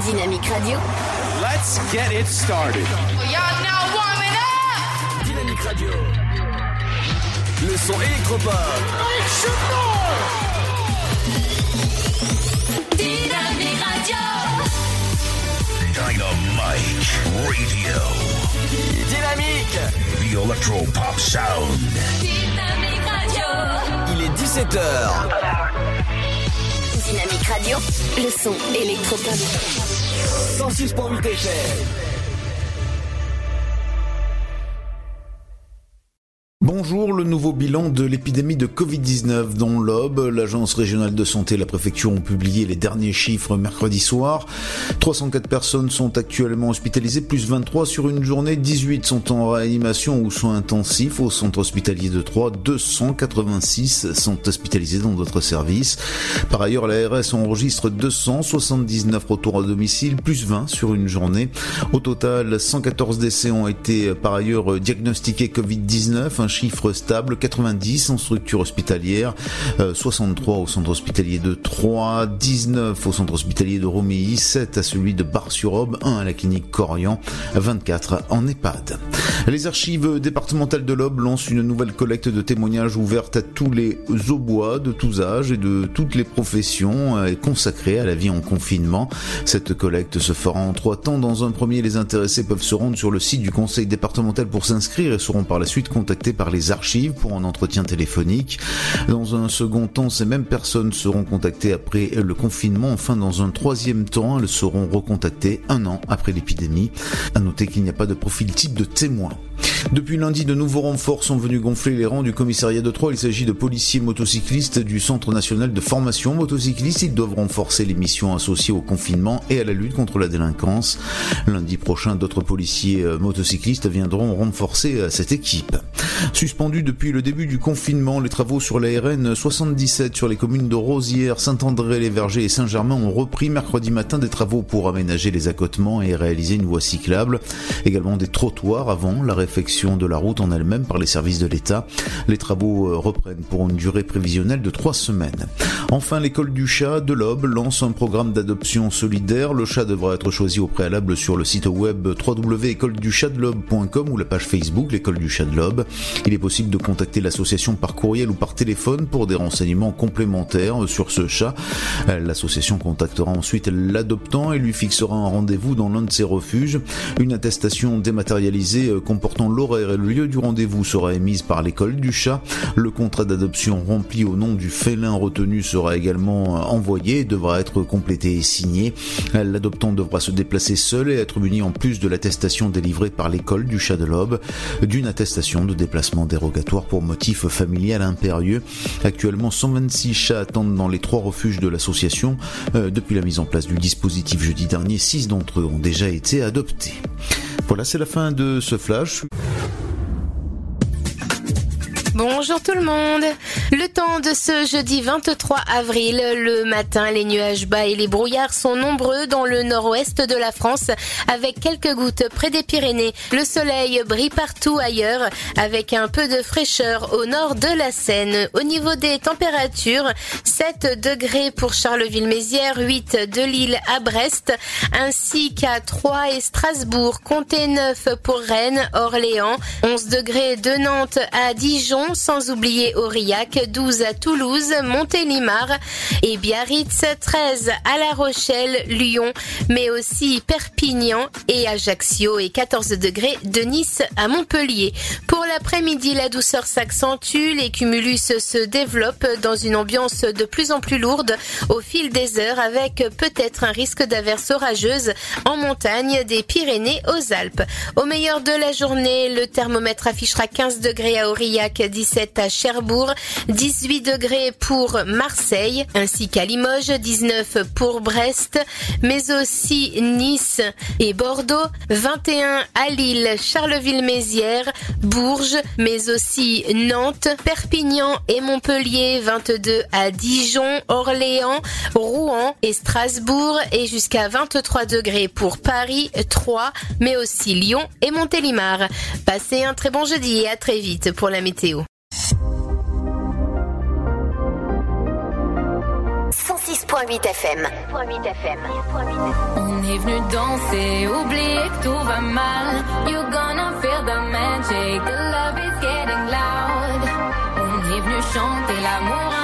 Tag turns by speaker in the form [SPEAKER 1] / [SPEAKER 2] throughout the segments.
[SPEAKER 1] Dynamique Radio.
[SPEAKER 2] Let's get it started.
[SPEAKER 3] Y'all now warming up.
[SPEAKER 4] Dynamique Radio. Le son électropop.
[SPEAKER 1] Dynamique Radio.
[SPEAKER 5] Dynamite Radio.
[SPEAKER 4] Dynamique.
[SPEAKER 5] The Electro Pop Sound.
[SPEAKER 1] Dynamique Radio.
[SPEAKER 4] Il est 17h.
[SPEAKER 1] Dynamique Radio. Le son électropop.
[SPEAKER 4] 106.8 FM.
[SPEAKER 6] Bonjour, le nouveau bilan de l'épidémie de Covid-19 dont l'OB, l'Agence régionale de santé et la préfecture ont publié les derniers chiffres mercredi soir. 304 personnes sont actuellement hospitalisées, plus 23 sur une journée, 18 sont en réanimation ou soins intensifs au centre hospitalier de Troyes, 286 sont hospitalisés dans d'autres services. Par ailleurs, l'ARS enregistre 279 retours à domicile, plus 20 sur une journée. Au total, 114 décès ont été par ailleurs diagnostiqués Covid-19, un chiffre stable, 90 en structure hospitalière, euh, 63 au centre hospitalier de Troyes, 19 au centre hospitalier de Romilly, 7 à celui de Bar-sur-Aube, 1 à la clinique Corian, 24 en EHPAD. Les archives départementales de l'Aube lancent une nouvelle collecte de témoignages ouverte à tous les aubois de tous âges et de toutes les professions euh, et consacrée à la vie en confinement. Cette collecte se fera en trois temps. Dans un premier, les intéressés peuvent se rendre sur le site du conseil départemental pour s'inscrire et seront par la suite contactés par les archives pour un entretien téléphonique. Dans un second temps, ces mêmes personnes seront contactées après le confinement. Enfin, dans un troisième temps, elles seront recontactées un an après l'épidémie. À noter qu'il n'y a pas de profil type de témoin. Depuis lundi, de nouveaux renforts sont venus gonfler les rangs du commissariat de Troyes. Il s'agit de policiers motocyclistes du Centre national de formation motocycliste. Ils doivent renforcer les missions associées au confinement et à la lutte contre la délinquance. Lundi prochain, d'autres policiers euh, motocyclistes viendront renforcer euh, cette équipe. Suspendus depuis le début du confinement, les travaux sur la RN 77 sur les communes de Rosières, Saint-André-les-Vergers et Saint-Germain ont repris mercredi matin des travaux pour aménager les accotements et réaliser une voie cyclable. Également des trottoirs avant la réfection de la route en elle-même par les services de l'État. Les travaux euh, reprennent pour une durée prévisionnelle de trois semaines. Enfin, l'école du chat de l'Aube lance un programme d'adoption solidaire. Le chat devra être choisi au préalable sur le site web www.écoleduchatdelobe.com ou la page Facebook l'école du chat de l'Aube. Est possible de contacter l'association par courriel ou par téléphone pour des renseignements complémentaires sur ce chat. Euh, L'association contactera ensuite l'adoptant et lui fixera un rendez-vous dans l'un de ses refuges. Une attestation dématérialisée euh, comportant l'horaire et le lieu du rendez-vous sera émise par l'école du chat. Le contrat d'adoption rempli au nom du félin retenu sera également euh, envoyé et devra être complété et signé. L'adoptant devra se déplacer seul et être muni en plus de l'attestation délivrée par l'école du chat de l'Aube d'une attestation de déplacement dérogatoire pour motif familial impérieux. Actuellement, 126 chats attendent dans les trois refuges de l'association. Euh, depuis la mise en place du dispositif jeudi dernier, 6 d'entre eux ont déjà été adoptés. Voilà, c'est la fin de ce flash.
[SPEAKER 7] Bonjour tout le monde. Le temps de ce jeudi 23 avril, le matin, les nuages bas et les brouillards sont nombreux dans le nord-ouest de la France avec quelques gouttes près des Pyrénées. Le soleil brille partout ailleurs avec un peu de fraîcheur au nord de la Seine. Au niveau des températures, 7 degrés pour Charleville-Mézières, 8 de Lille à Brest, ainsi qu'à Troyes et Strasbourg, comptez 9 pour Rennes, Orléans, 11 degrés de Nantes à Dijon, sans oublier Aurillac, 12 à Toulouse, Montélimar et Biarritz, 13 à La Rochelle, Lyon, mais aussi Perpignan et Ajaccio et 14 degrés de Nice à Montpellier. Pour l'après-midi, la douceur s'accentue, les cumulus se développent dans une ambiance de plus en plus lourde au fil des heures avec peut-être un risque d'averses orageuses en montagne des Pyrénées aux Alpes. Au meilleur de la journée, le thermomètre affichera 15 degrés à Aurillac, 17 à Cherbourg, 18 degrés pour Marseille, ainsi qu'à Limoges, 19 pour Brest, mais aussi Nice et Bordeaux, 21 à Lille, Charleville-Mézières, Bourges, mais aussi Nantes, Perpignan et Montpellier, 22 à Dijon, Orléans, Rouen et Strasbourg, et jusqu'à 23 degrés pour Paris, Troyes, mais aussi Lyon et Montélimar. Passez un très bon jeudi et à très vite pour la météo.
[SPEAKER 1] 106.8 FM.
[SPEAKER 8] On est venu danser, oublier que tout va mal. You're gonna feel the magic, the love is getting loud. On est venu chanter l'amour.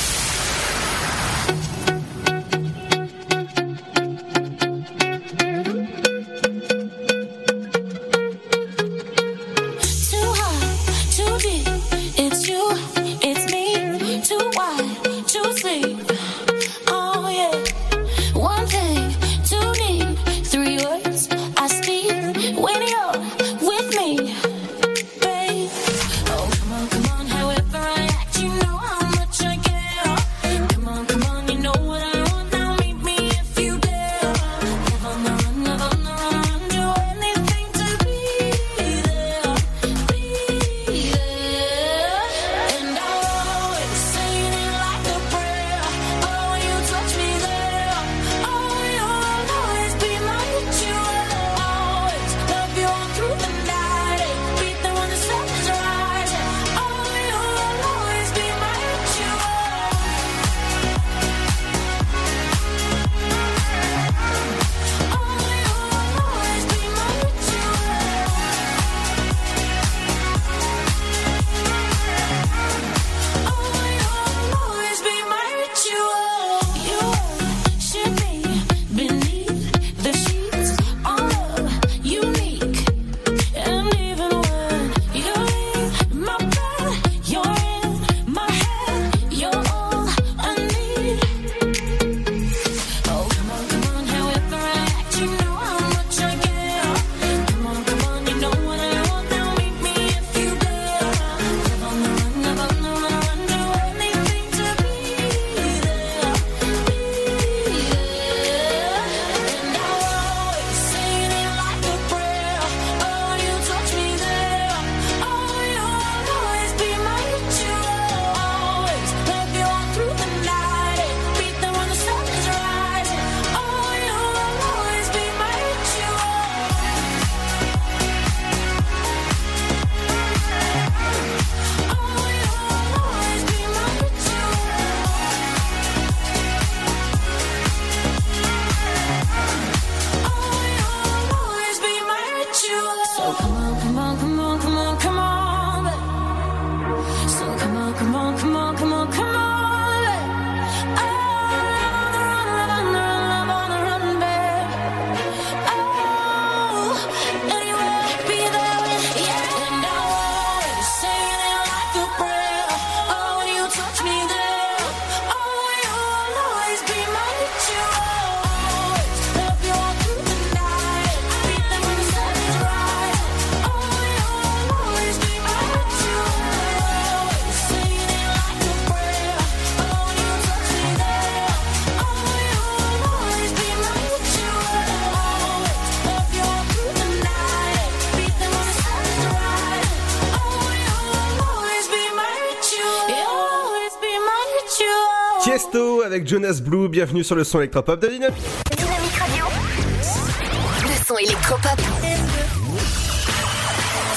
[SPEAKER 9] Bienvenue sur le son électropop de Dynamique.
[SPEAKER 10] Dynamique Radio. Le son électropop.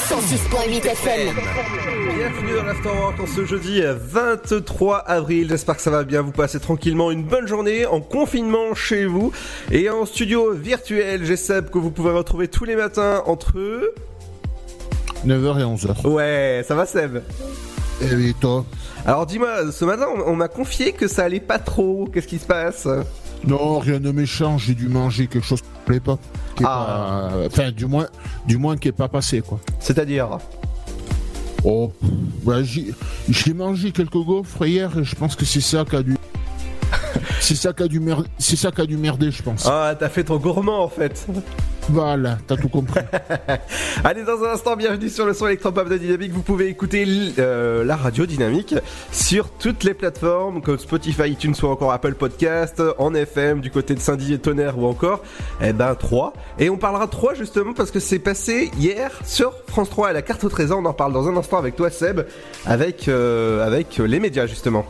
[SPEAKER 10] 106.8 FM.
[SPEAKER 9] Bienvenue dans l'Afterwork en ce jeudi 23 avril. J'espère que ça va bien. Vous passez tranquillement une bonne journée en confinement chez vous. Et en studio virtuel, j'ai Seb que vous pouvez retrouver tous les matins entre...
[SPEAKER 11] 9h et 11h.
[SPEAKER 9] Ouais, ça va Seb?
[SPEAKER 11] Et oui, toi
[SPEAKER 9] Alors dis-moi, ce matin on, on m'a confié que ça allait pas trop. Qu'est-ce qui se passe?
[SPEAKER 11] Non, rien de méchant, j'ai dû manger quelque chose qui me plaît pas. Qui est
[SPEAKER 9] Ah.
[SPEAKER 11] pas- Enfin, du moins, du moins qui est pas passé, quoi.
[SPEAKER 9] C'est-à-dire?
[SPEAKER 11] Oh, ouais, j'ai- mangé quelques gaufres hier et je pense que c'est ça qui a dû. c'est ça qui a dû mer- c'est ça qui a dû merder, je pense.
[SPEAKER 9] Ah, t'as fait ton gourmand en fait.
[SPEAKER 11] Voilà, t'as tout compris.
[SPEAKER 9] Allez, dans un instant, bienvenue sur le son électropop de Dynamique. Vous pouvez écouter euh, la radio Dynamique sur toutes les plateformes comme Spotify, iTunes ou encore Apple Podcast, en FM, du côté de Saint-Dié Tonnerre ou encore, eh ben, 3. Et on parlera 3 justement parce que c'est passé hier sur France 3 à la carte au trésor. On en parle dans un instant avec toi, Seb, avec, euh, avec les médias justement.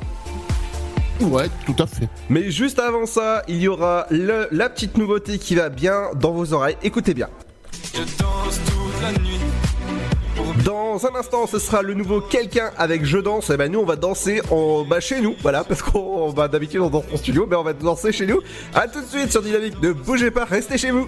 [SPEAKER 11] Ouais, tout à fait.
[SPEAKER 9] Mais juste avant ça, il y aura le- la petite nouveauté qui va bien dans vos oreilles. Écoutez bien. Dans un instant, ce sera le nouveau quelqu'un avec Je danse. Et ben nous, on va danser en bah, chez nous, voilà, parce qu'on bah, d'habitude on danse en studio, mais on va danser chez nous. À tout de suite sur Dynamique. Ne bougez pas, restez chez vous.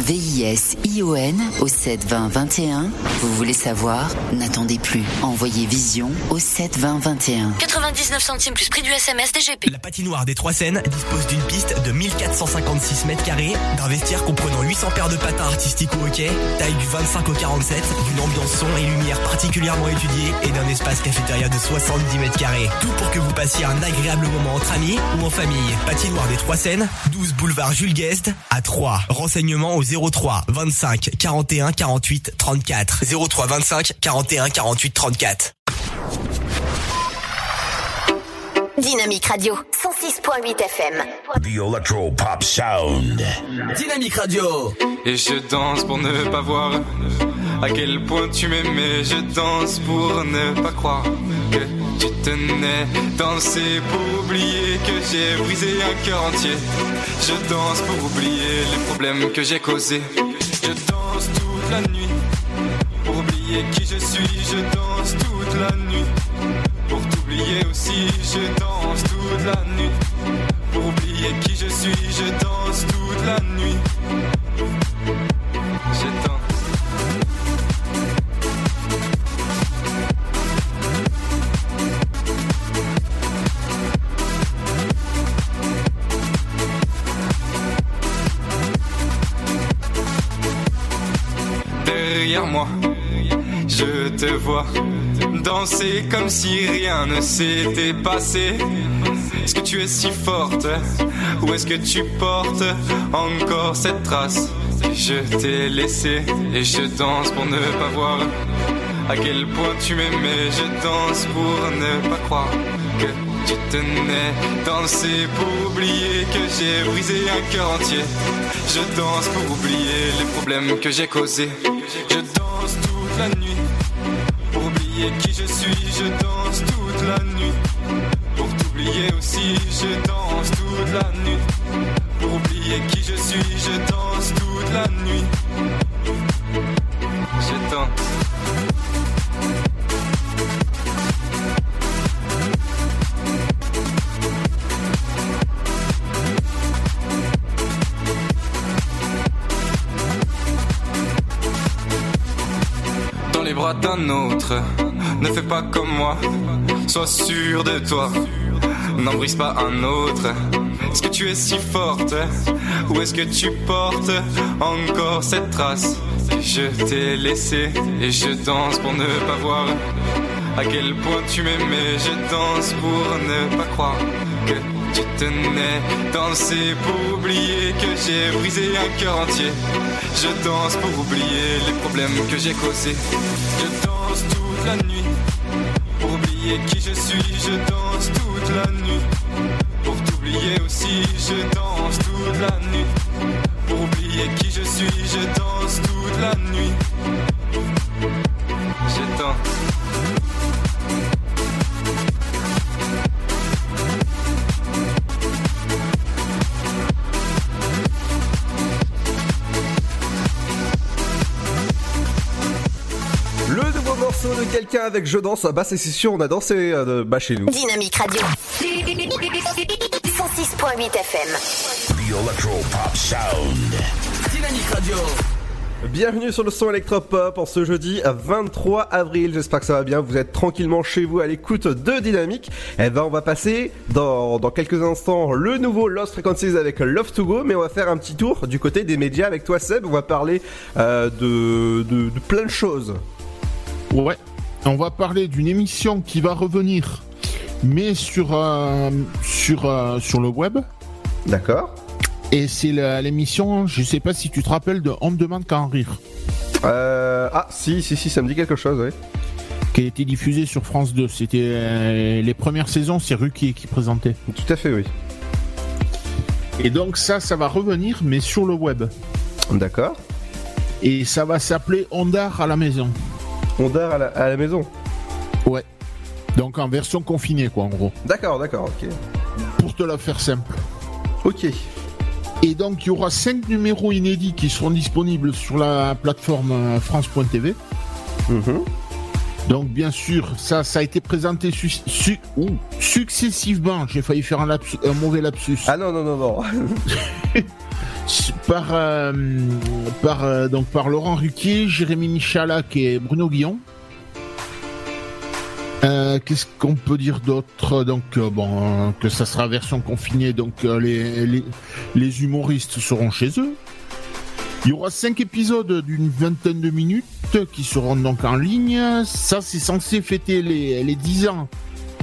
[SPEAKER 12] V-I-S-I-O-N au 72021. Vous voulez savoir? N'attendez plus. Envoyez Vision au 72021.
[SPEAKER 1] 99 centimes plus prix du SMS DGP.
[SPEAKER 13] La patinoire des Trois Seines dispose d'une piste de 1456 mètres carrés, d'un vestiaire comprenant 800 paires de patins artistiques au hockey, taille du 25 au 47, d'une ambiance son et lumière particulièrement étudiée et d'un espace cafétéria de 70 mètres carrés. Tout pour que vous passiez un agréable moment entre amis ou en famille. Patinoire des Trois Seines, 12 boulevard Jules Guest à 3. Renseignements au 03 25 41 48 34. 03 25 41 48 34.
[SPEAKER 1] Dynamique Radio, 106.8 FM.
[SPEAKER 5] The Electro Pop Sound.
[SPEAKER 13] Dynamique Radio.
[SPEAKER 14] Et je danse pour ne pas voir à quel point tu m'aimais. Je danse pour ne pas croire que tu tenais. Danser pour oublier que j'ai brisé un cœur entier. Je danse pour oublier les problèmes que j'ai causés. Je danse toute la nuit pour oublier qui je suis. Je danse toute la nuit pour t'oublier aussi. Je danse toute la nuit pour oublier qui je suis. Je danse toute la nuit. Moi, je te vois danser comme si rien ne s'était passé. Est-ce que tu es si forte ou est-ce que tu portes encore cette trace? Je t'ai laissée et je danse pour ne pas voir à quel point tu m'aimais. Je danse pour ne pas croire que tu tenais. Danser pour oublier que j'ai brisé un cœur entier. Je danse pour oublier les problèmes que j'ai causés. Je danse toute la nuit pour oublier qui je suis. Je danse toute la nuit pour t'oublier aussi. Je danse toute la nuit pour oublier qui je suis. Je danse toute la nuit. Je danse. D'un autre. Ne fais pas comme moi, sois sûr de toi. N'en brise pas un autre. Est-ce que tu es si forte? Ou est-ce que tu portes encore cette trace? Je t'ai laissé et je danse pour ne pas voir à quel point tu m'aimais. Je danse pour ne pas croire que tu tenais. Danser pour oublier que j'ai brisé un cœur entier. Je danse pour oublier les problèmes que j'ai causés. Je danse toute la nuit pour oublier qui je suis. Je danse toute la nuit pour t'oublier aussi. Je danse toute la nuit pour oublier qui je suis. Je danse toute la nuit. Je danse.
[SPEAKER 9] Quelqu'un avec Je danse, ah bah c'est c'est sûr, on a dansé euh, bah, chez nous.
[SPEAKER 1] Dynamique Radio. 106.8 FM.
[SPEAKER 5] The Electro Pop Sound.
[SPEAKER 13] Dynamique Radio.
[SPEAKER 9] Bienvenue sur le son électropop en ce jeudi 23 avril. J'espère que ça va bien. Vous êtes tranquillement chez vous à l'écoute de Dynamique. Eh ben, on va passer dans, dans quelques instants le nouveau Lost Frequencies avec Love to Go, mais on va faire un petit tour du côté des médias avec toi, Seb. On va parler euh, de, de, de plein de choses.
[SPEAKER 11] Ouais. On va parler d'une émission qui va revenir, mais sur, euh, sur, euh, sur le web.
[SPEAKER 9] D'accord.
[SPEAKER 11] Et c'est l'émission, je sais pas si tu te rappelles de On me demande qu'à en rire.
[SPEAKER 9] Euh, ah, si, si, si, ça me dit quelque chose, oui.
[SPEAKER 11] Qui a été diffusée sur France 2. C'était les premières saisons, c'est Ruquier qui présentait.
[SPEAKER 9] Tout à fait, oui.
[SPEAKER 11] Et donc ça, ça va revenir, mais sur le web.
[SPEAKER 9] D'accord.
[SPEAKER 11] Et ça va s'appeler Ondar à la maison.
[SPEAKER 9] Ondar à la, à la maison
[SPEAKER 11] Ouais. Donc en version confinée, quoi, en gros.
[SPEAKER 9] D'accord, d'accord, ok.
[SPEAKER 11] Pour te la faire simple.
[SPEAKER 9] Ok.
[SPEAKER 11] Et donc il y aura cinq numéros inédits qui seront disponibles sur la plateforme euh, France.tv.
[SPEAKER 9] Mhm.
[SPEAKER 11] Donc bien sûr, ça, ça a été présenté su- su- ouh, successivement. J'ai failli faire un, lapsus- un mauvais lapsus.
[SPEAKER 9] Ah non, non, non, non.
[SPEAKER 11] par euh, euh, par Laurent Ruquier, Jérémy Michalak et Bruno Guillon. Euh, Qu'est-ce qu'on peut dire d'autre? Donc que ça sera version confinée, donc les humoristes seront chez eux. Il y aura cinq épisodes d'une vingtaine de minutes qui seront donc en ligne. Ça, c'est censé fêter les, les 10 ans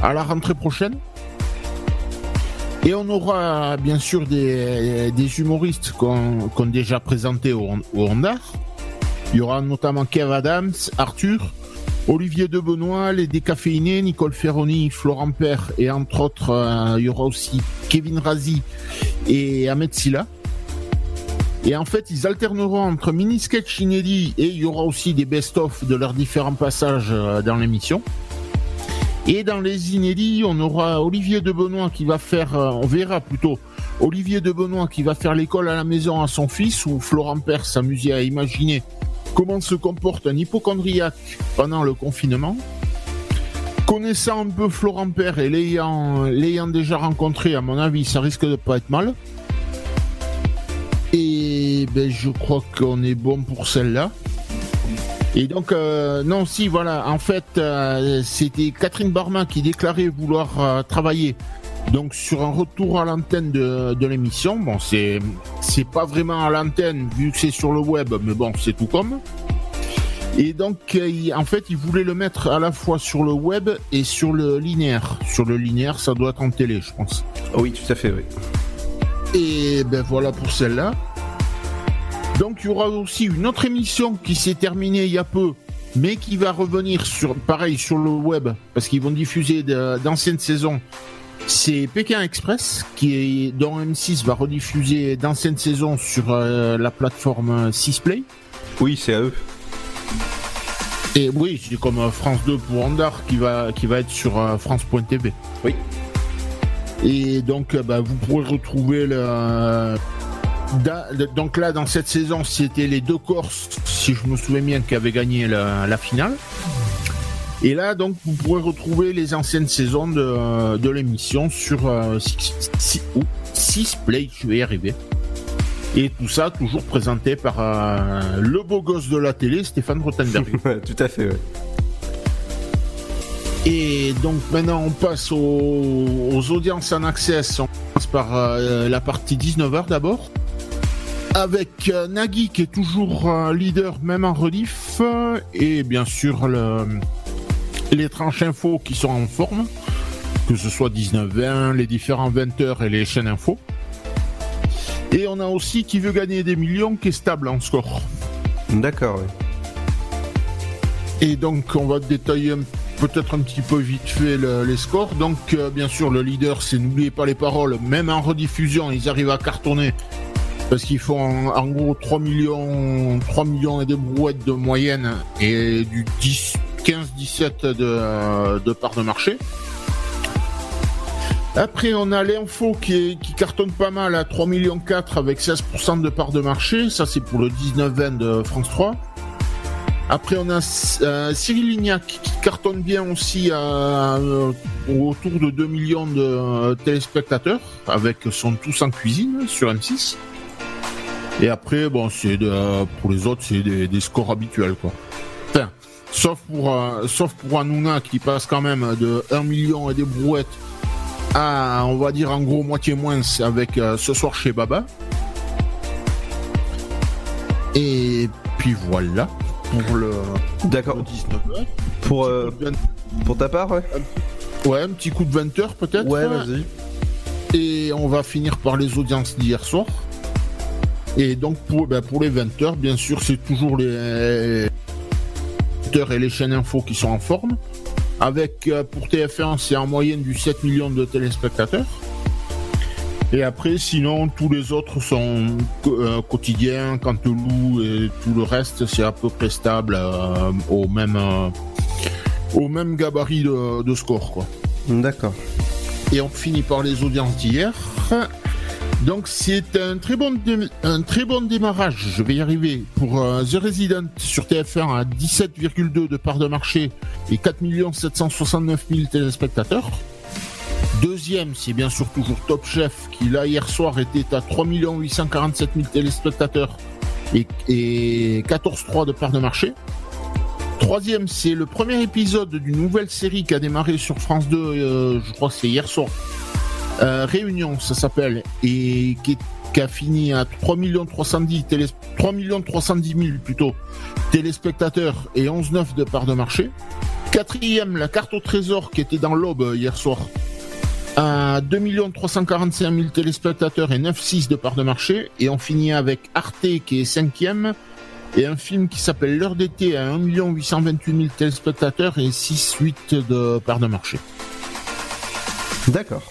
[SPEAKER 11] à la rentrée prochaine. Et on aura bien sûr des, humoristes qu'on a déjà présentés au, au Honda. Il y aura notamment Kev Adams, Arthur, Olivier de Benoît, les décaféinés, Nicole Ferroni, Florent Père et entre autres, euh, il y aura aussi Kevin Razi et Ahmed Silla. Et en fait, ils alterneront entre mini-sketch inédits et il y aura aussi des best-of de leurs différents passages euh, dans l'émission. Et dans les inédits, on aura Olivier de Benoît qui va faire, euh, on verra plutôt, Olivier de Benoît qui va faire l'école à la maison à son fils, ou Florent Père s'amuser à imaginer comment se comporte un hypochondriaque pendant le confinement. Connaissant un peu Florent Père et l'ayant l'ayant déjà rencontré, à mon avis, ça risque de pas être mal. Et ben, je crois qu'on est bon pour celle-là. Et donc, euh, non, si, voilà, en fait, euh, c'était Catherine Barma qui déclarait vouloir euh, travailler donc sur un retour à l'antenne de, de l'émission. Bon, c'est c'est pas vraiment à l'antenne vu que c'est sur le web, mais bon, c'est tout comme. Et donc, il- en fait, il voulait le mettre à la fois sur le web et sur le linéaire. Sur le linéaire, ça doit être en télé, je pense.
[SPEAKER 9] Oui, tout à fait, oui.
[SPEAKER 11] Et ben voilà pour celle-là. Donc il y aura aussi une autre émission qui s'est terminée il y a peu, mais qui va revenir sur pareil sur le web parce qu'ils vont diffuser d'anciennes saisons. C'est Pékin Express qui est dont M6 va rediffuser d'anciennes saisons sur euh, la plateforme 6play.
[SPEAKER 9] Oui, c'est à eux.
[SPEAKER 11] Et oui, c'est comme euh, France 2 pour Andar qui va qui va être sur euh, France.tv.
[SPEAKER 9] Oui.
[SPEAKER 11] Et donc, euh, bah, vous pourrez retrouver le. Donc là, dans cette saison, c'était les deux Corses, si je me souviens bien, qui avaient gagné la, la finale. Et là, donc, vous pourrez retrouver les anciennes saisons de, de l'émission sur euh, Six- Six- oh, Six Play, je vais y arriver. Et tout ça, toujours présenté par euh, le beau gosse de la télé, Stéphane Rothenberg.
[SPEAKER 9] tout à fait, ouais.
[SPEAKER 11] Et donc maintenant on passe aux, aux audiences en access. On commence par euh, la partie 19h d'abord. Avec euh, Nagui qui est toujours leader même en rediff. euh, Et bien sûr le, les tranches info qui sont en forme. Que ce soit 19-20, les différents 20h et les chaînes info. Et on a aussi qui veut gagner des millions qui est stable en score.
[SPEAKER 9] D'accord, oui.
[SPEAKER 11] Et donc on va détailler peut-être un petit peu vite fait le- les scores. Donc euh, bien sûr le leader c'est n'oubliez pas les paroles, même en rediffusion ils arrivent à cartonner parce qu'ils font en, gros 3 millions 3 millions et des brouettes de moyenne et du 10 15 17 de, de part de marché. Après, on a l'info qui, cartonne pas mal à 3 millions 4 avec 16% de part de marché. Ça, c'est pour le 19-20 de France 3. Après, on a euh, Cyril Lignac qui cartonne bien aussi à, euh, autour de 2 millions de euh, téléspectateurs avec son Tous en cuisine sur M6. Et après, bon, c'est de- pour les autres, c'est des, des scores habituels, quoi. Enfin, sauf pour, euh, sauf pour Hanouna qui passe quand même de 1 million et des brouettes à, on va dire en gros moitié moins avec euh, ce soir chez Baba. Et puis voilà pour le,
[SPEAKER 9] D'accord.
[SPEAKER 11] 19
[SPEAKER 9] Pour, euh, pour ta part, ouais.
[SPEAKER 11] Ouais, un petit coup de 20 heures peut-être.
[SPEAKER 9] Ouais, vas-y.
[SPEAKER 11] Et on va finir par les audiences d'hier soir. Et donc pour, ben, pour les 20 heures, bien sûr, c'est toujours les 20 heures et les chaînes info qui sont en forme. Avec euh, pour TF1, c'est en moyenne du 7 millions de téléspectateurs. Et après, sinon, tous les autres sont euh, quotidiens. Cantelou et tout le reste, c'est à peu près stable euh, au même euh, au même gabarit de, de score.
[SPEAKER 9] D'accord.
[SPEAKER 11] Et on finit par les audiences d'hier. Donc c'est un très bon un très bon démarrage, je vais y arriver, pour euh, The Resident sur TF1 à 17,2 de part de marché et 4 769 000 téléspectateurs. Deuxième, c'est bien sûr toujours Top Chef qui là hier soir était à 3 847 000 téléspectateurs et, et 14,3 de part de marché. Troisième, c'est le premier épisode d'une nouvelle série qui a démarré sur France 2, euh, je crois que c'est hier soir. Euh, Réunion, ça s'appelle, et qui, a fini à 3 310 télé, 3 310 000 plutôt téléspectateurs et 11,9 de part de marché. Quatrième, la carte au trésor qui était dans l'aube hier soir à 2 345 000 téléspectateurs et 9,6 de part de marché. Et on finit avec Arte qui est cinquième et un film qui s'appelle L'heure d'été à 1 828 000 téléspectateurs et 6,8 de part de marché.
[SPEAKER 9] D'accord.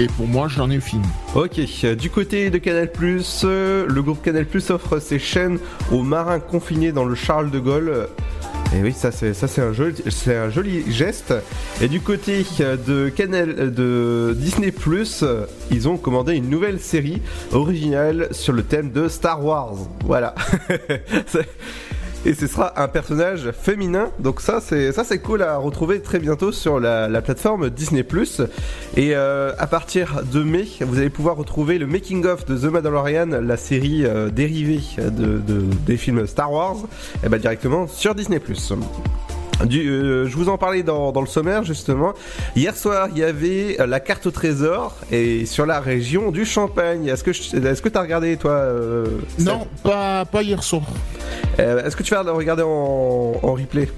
[SPEAKER 11] Et pour moi, j'en ai fini.
[SPEAKER 9] Ok, euh, du côté de Canal+, euh, le groupe Canal+, offre ses chaînes aux marins confinés dans le Charles de Gaulle. Et oui, ça c'est un joli geste. Et du côté euh, de Disney+, ils ont commandé une nouvelle série originale sur le thème de Star Wars. Voilà. Et ce sera un personnage féminin. Donc ça, c'est ça, c'est cool à retrouver très bientôt sur la, la plateforme Disney+. Et euh, à partir de mai, vous allez pouvoir retrouver le making of de The Mandalorian, la série euh, dérivée de, de- des films Star Wars, et ben directement sur Disney+. Du, euh, je vous en parlais dans, dans le sommaire justement. Hier soir, il y avait euh, la carte au trésor et sur la région du Champagne. Est-ce que est-ce que t'as regardé toi euh,
[SPEAKER 11] Non, pas, pas hier soir.
[SPEAKER 9] euh, Est-ce que tu vas le regarder en, en replay?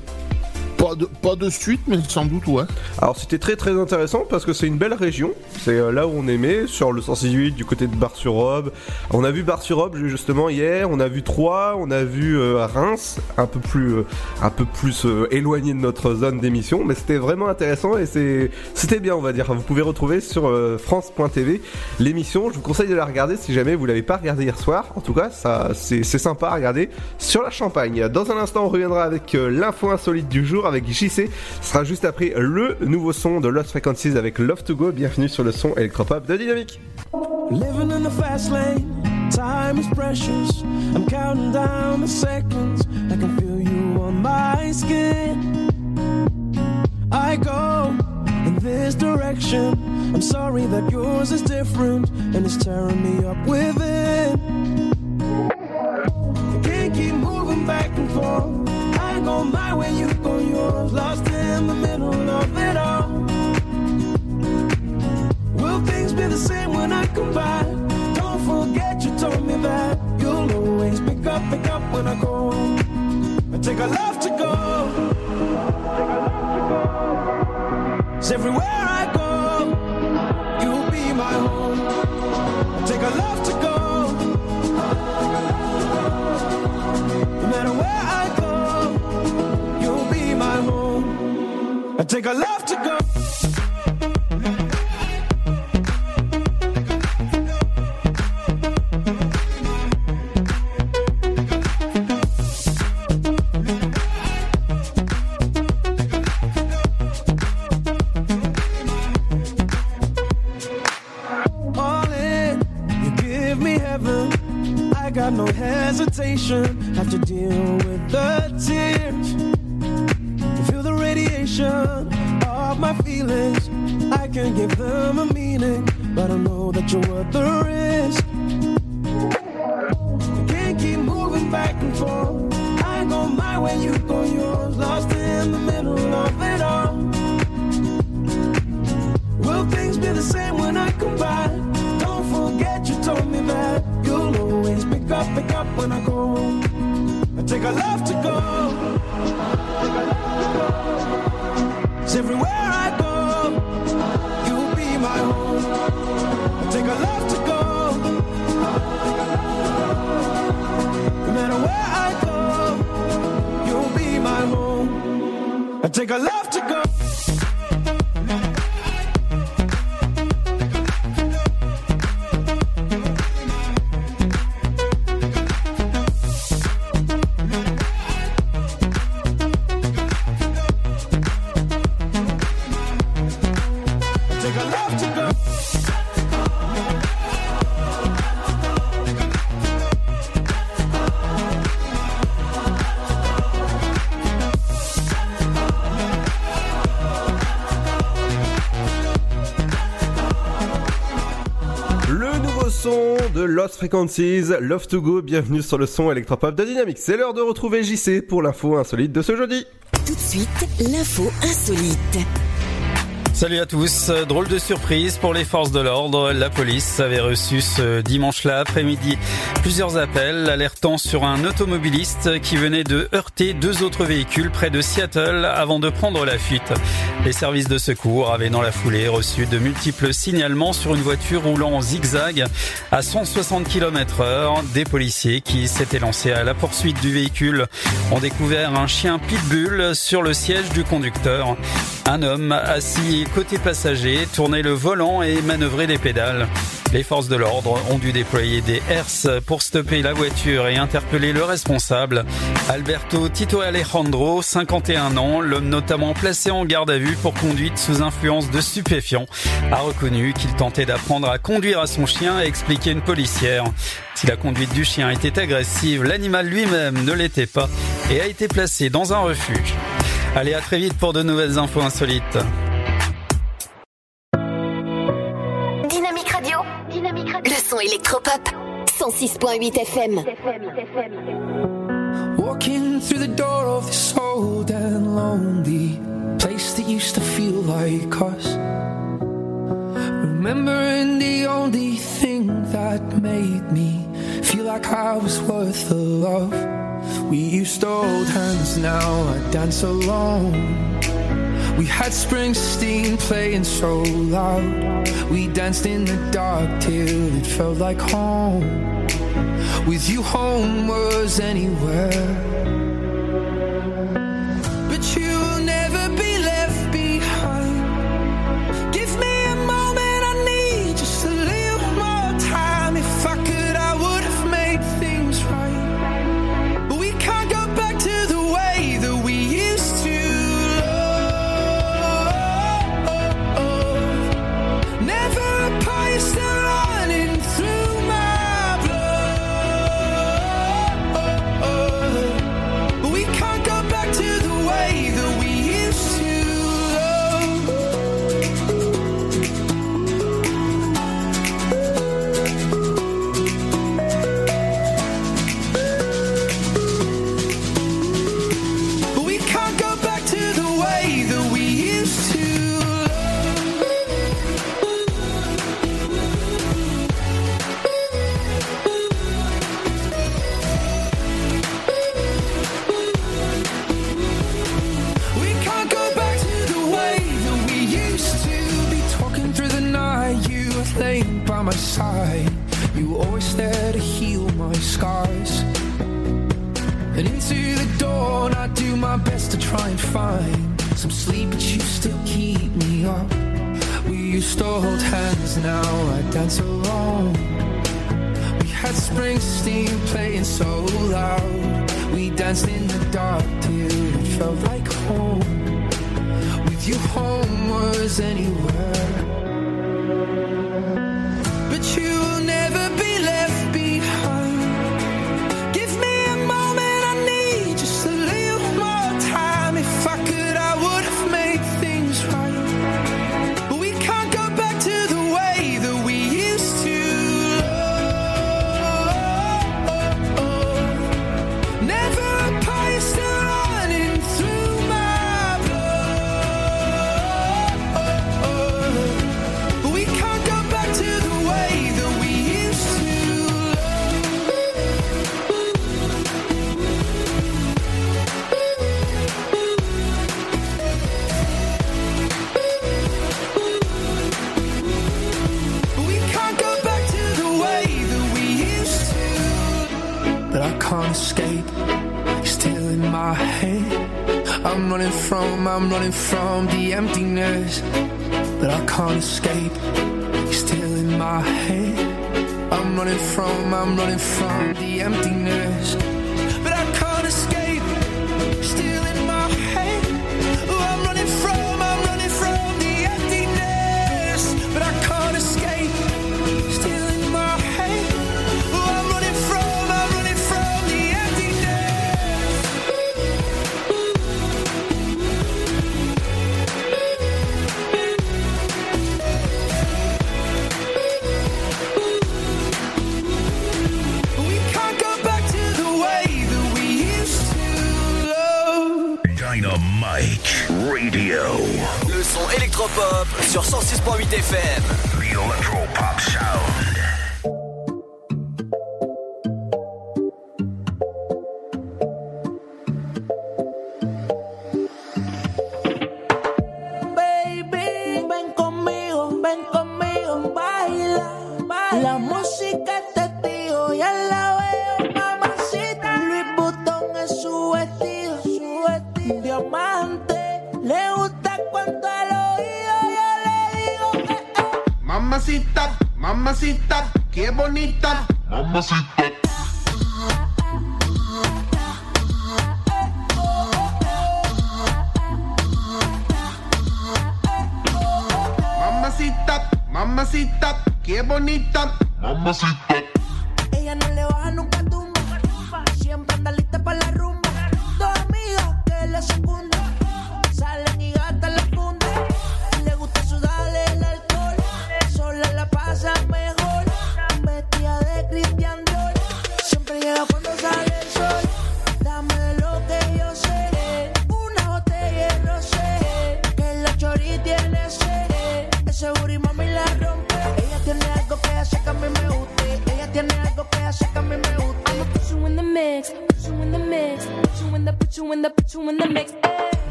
[SPEAKER 11] Pas de, pas de suite, mais sans doute, ouais.
[SPEAKER 9] Alors c'était très très intéressant parce que c'est une belle région. C'est euh, là où on aimait, sur le 168 du côté de Bar-sur-Aube. On a vu Bar-sur-Aube justement hier, on a vu Troyes, on a vu euh, Reims, un peu plus, euh, éloigné de notre zone d'émission, mais c'était vraiment intéressant et c'était bien on va dire. Vous pouvez retrouver sur France.tv l'émission. Je vous conseille de la regarder si jamais vous l'avez pas regardé hier soir. En tout cas, ça c'est, sympa à regarder sur la Champagne. Dans un instant, on reviendra avec l'info insolite du jour avec JC. Ce sera juste après le nouveau son de Lost Frequencies avec Love to Go. Bienvenue sur le son électropop de Dynamique.
[SPEAKER 15] Living in the fast lane, time is precious. I'm counting down the seconds. I can feel you on my skin. I go in this direction. I'm sorry that yours is different and it's tearing me up within. I can't keep moving back and forth. Go my way, you go yours. Lost in the middle of it all. Will things be the same when I come by? Don't forget you told me that you'll always pick up, pick up when I go. I take a love to go. Cause everywhere I go, you'll be my home. I take a love I take a love to go.
[SPEAKER 9] Lost Frequencies, Love to Go, bienvenue sur le son électropop de Dynamique. C'est l'heure de retrouver JC pour l'info insolite de ce jeudi.
[SPEAKER 16] Tout de suite, l'info insolite.
[SPEAKER 17] Salut à tous. Drôle de surprise pour les forces de l'ordre. La police avait reçu ce dimanche-là après-midi plusieurs appels alertant sur un automobiliste qui venait de heurter deux autres véhicules près de Seattle avant de prendre la fuite. Les services de secours avaient dans la foulée reçu de multiples signalements sur une voiture roulant en zigzag à 160 km heure. Des policiers qui s'étaient lancés à la poursuite du véhicule ont découvert un chien pitbull sur le siège du conducteur. Un homme assis côté passager tournait le volant et manœuvrait les pédales. Les forces de l'ordre ont dû déployer des herses pour stopper la voiture et interpeller le responsable. Alberto Tito Alejandro, 51 ans, l'homme notamment placé en garde à vue pour conduite sous influence de stupéfiants, a reconnu qu'il tentait d'apprendre à conduire à son chien, a expliqué une policière. Si la conduite du chien était agressive, l'animal lui-même ne l'était pas et a été placé dans un refuge. Allez, à très vite pour de nouvelles infos insolites.
[SPEAKER 1] Dynamique Radio. Dynamique Radio. Le son électropop. 106.8 FM.
[SPEAKER 18] Walking through the door of this old and lonely place that used to feel like us. Remembering the only thing that made me feel like I was worth the love. We used to hold hands, now I dance alone. We had Springsteen playing so loud. We danced in the dark till it felt like home. With you, home was anywhere. Running from the emptiness. But I can't escape.
[SPEAKER 19] su vestido diamante. Le gusta cuando al oído yo le digo que. Eh,
[SPEAKER 20] eh. Mamacita, mamacita, qué bonita. Mamacita.
[SPEAKER 21] Mamacita, mamacita,
[SPEAKER 20] qué bonita. Mamacita.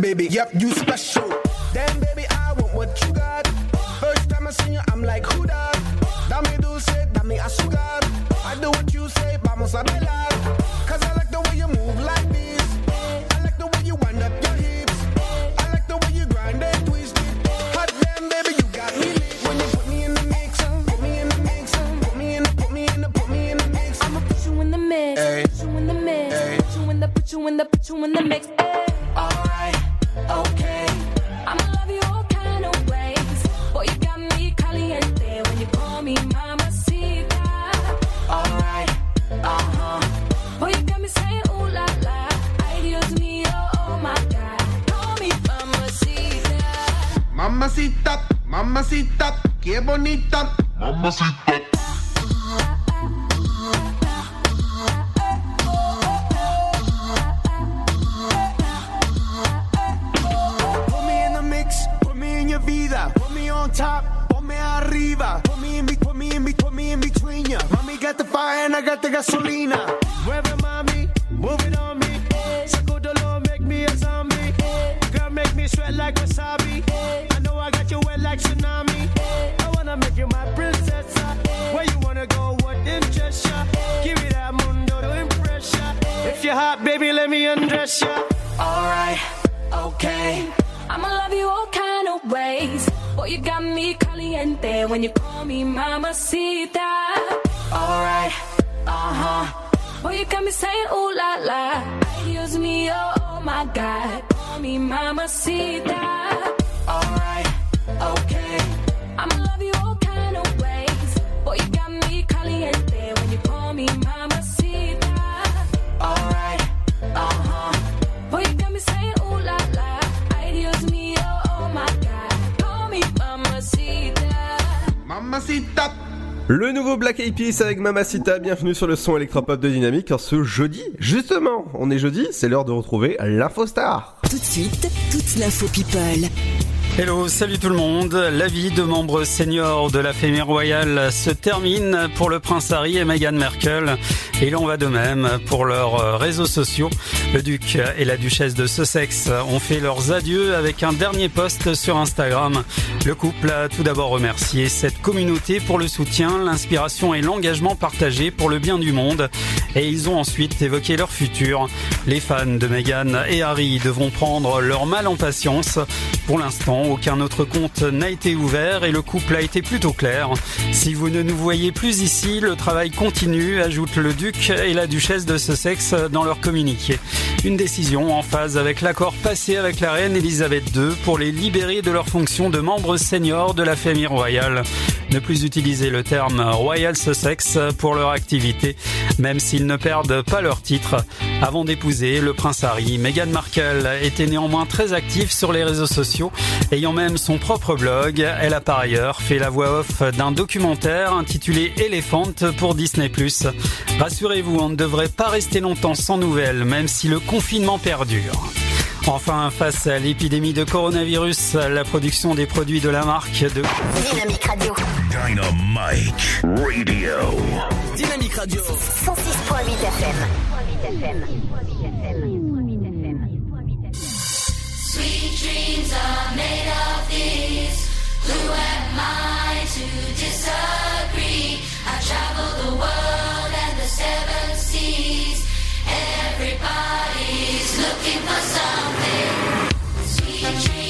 [SPEAKER 20] baby. Yeah.
[SPEAKER 9] Le nouveau Black Eyed Peas avec Mamacita, bienvenue sur le son électropop de Dynamique en ce jeudi. Justement, on est jeudi, c'est l'heure de retrouver l'infostar.
[SPEAKER 1] Tout de suite, toute l'info people.
[SPEAKER 17] Hello, salut tout le monde. La vie de membre senior de la famille royale se termine pour le prince Harry et Meghan Merkel. Et il en va de même pour leurs euh, réseaux sociaux. Le duc et la duchesse de Sussex ont fait leurs adieux avec un dernier post sur Instagram. Le couple a tout d'abord remercié cette communauté pour le soutien, l'inspiration et l'engagement partagé pour le bien du monde. Et ils ont ensuite évoqué leur futur. Les fans de Meghan et Harry devront prendre leur mal en patience. Pour l'instant, aucun autre compte n'a été ouvert et le couple a été plutôt clair. Si vous ne nous voyez plus ici, le travail continue, ajoute le duc et la duchesse de Sussex dans leur communiqué. Une décision en phase avec l'accord passé avec la reine Elisabeth II pour les libérer de leur fonction de membres seniors de la famille royale. Ne plus utiliser le terme Royal Sussex pour leur activité, même s'ils ne perdent pas leur titre. Avant d'épouser le prince Harry, Meghan Markle était néanmoins très active sur les réseaux sociaux, ayant même son propre blog. Elle a par ailleurs fait la voix off d'un documentaire intitulé Elephant pour Disney+. Rassurez-vous, on ne devrait pas rester longtemps sans nouvelles, même si le confinement perdure. Enfin, face à l'épidémie de coronavirus, la production des produits de la marque de
[SPEAKER 1] Dynamique Radio.
[SPEAKER 5] Dynamite Radio.
[SPEAKER 4] Dynamique Radio.
[SPEAKER 1] 106.8 FM.
[SPEAKER 22] Sweet dreams are made of these. Who am I to disagree? I travel the world seven seas. Everybody's looking for something. Sweet dreams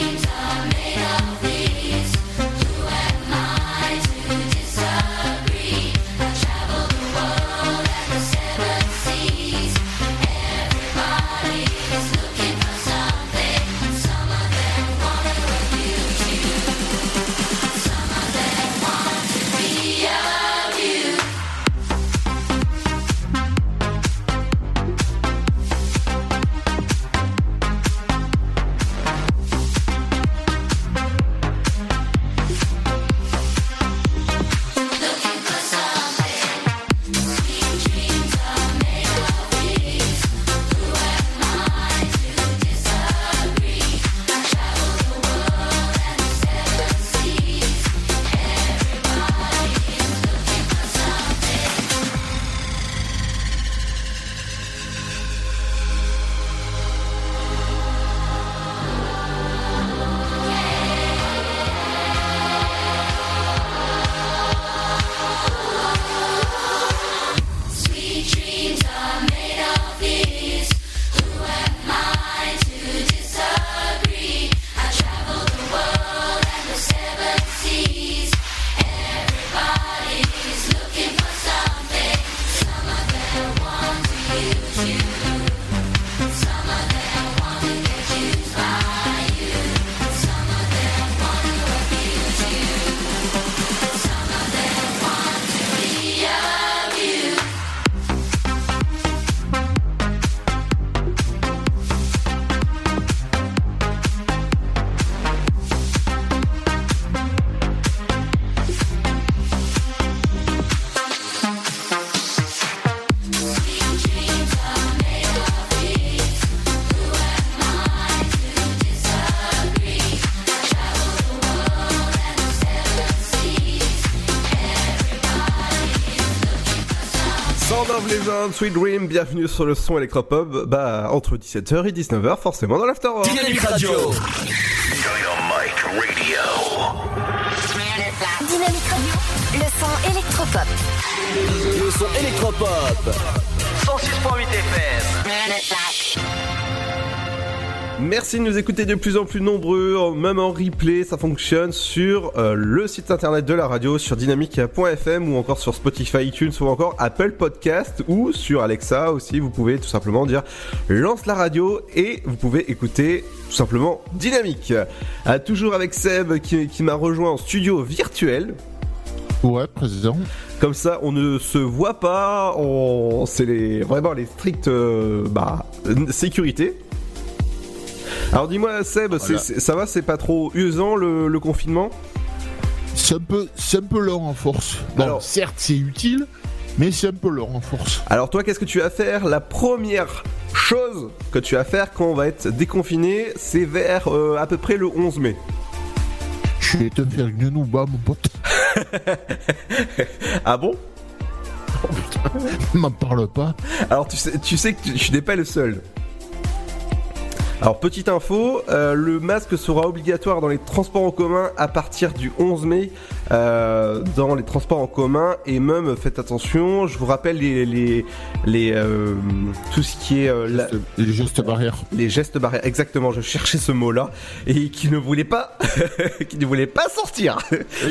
[SPEAKER 9] Sweet Dream, bienvenue sur le son électropop, bah entre 17h et 19h forcément dans l'afterwork.
[SPEAKER 4] Dynamique Radio.
[SPEAKER 5] Dynamite Radio.
[SPEAKER 1] Dynamique Radio. Le son électropop.
[SPEAKER 4] Le son électropop. 106.8 FM.
[SPEAKER 9] Merci de nous écouter de plus en plus nombreux, même en replay, ça fonctionne sur euh, le site internet de la radio, sur dynamique.fm ou encore sur Spotify, iTunes ou encore Apple Podcast ou sur Alexa aussi, vous pouvez tout simplement dire lance la radio et vous pouvez écouter tout simplement Dynamique. Toujours avec Seb qui, qui m'a rejoint en studio virtuel.
[SPEAKER 11] Ouais, président.
[SPEAKER 9] Comme ça, on ne se voit pas, on... c'est les... vraiment les strictes euh, bah, sécurité. Alors dis-moi Seb, c'est-
[SPEAKER 11] Voilà.
[SPEAKER 9] c'est- ça va, c'est pas trop usant le, le confinement?
[SPEAKER 11] C'est un peu, c'est un peu en force. Bon, certes, c'est utile, mais c'est un peu long en force.
[SPEAKER 9] Alors toi, qu'est-ce que tu vas faire? La première chose que tu vas faire quand on va être déconfiné, c'est vers euh, à peu près le 11 mai.
[SPEAKER 11] Je vais te faire une nouba, mon pote.
[SPEAKER 9] ah bon?
[SPEAKER 11] M'en parle pas.
[SPEAKER 9] Alors tu sais, tu sais que tu, tu n'es pas le seul. Alors petite info, euh, le masque sera obligatoire dans les transports en commun à partir du 11 mai euh, dans les transports en commun et même faites attention, je vous rappelle les les, les euh, tout ce qui est euh, la-
[SPEAKER 11] Les gestes barrières.
[SPEAKER 9] les gestes barrières exactement, je cherchais ce mot là et qui ne voulait pas qui ne voulait pas sortir.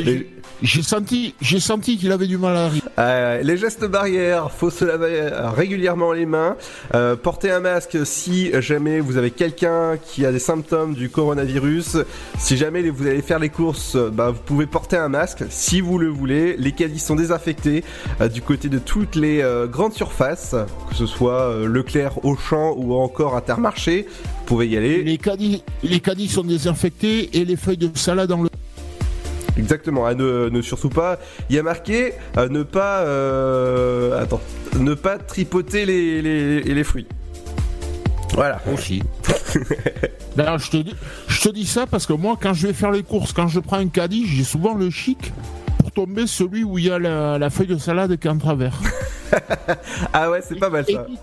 [SPEAKER 9] Les-
[SPEAKER 11] J'ai senti, j'ai senti qu'il avait du mal à arriver.
[SPEAKER 9] Euh, les gestes barrières, faut se laver euh, régulièrement les mains. Euh, portez un masque si jamais vous avez quelqu'un qui a des symptômes du coronavirus. Si jamais vous allez faire les courses, euh, bah, vous pouvez porter un masque si vous le voulez. Les caddies sont désinfectés euh, du côté de toutes les grandes surfaces, que ce soit Leclerc, Auchan ou encore Intermarché. Vous pouvez y aller.
[SPEAKER 11] Les caddies, les caddies sont désinfectés et les feuilles de salade dans le.
[SPEAKER 9] Exactement, à ne, ne surtout pas. Il y a marqué euh, ne pas euh, attends, ne pas tripoter les, les, les fruits. Voilà.
[SPEAKER 11] Aussi. Ben, je, te dis, je te dis ça parce que moi, quand je vais faire les courses, quand je prends un caddie, j'ai souvent le chic pour tomber celui où il y a la, la feuille de salade qui est en travers.
[SPEAKER 9] Ah ouais, c'est pas mal ça.
[SPEAKER 11] Et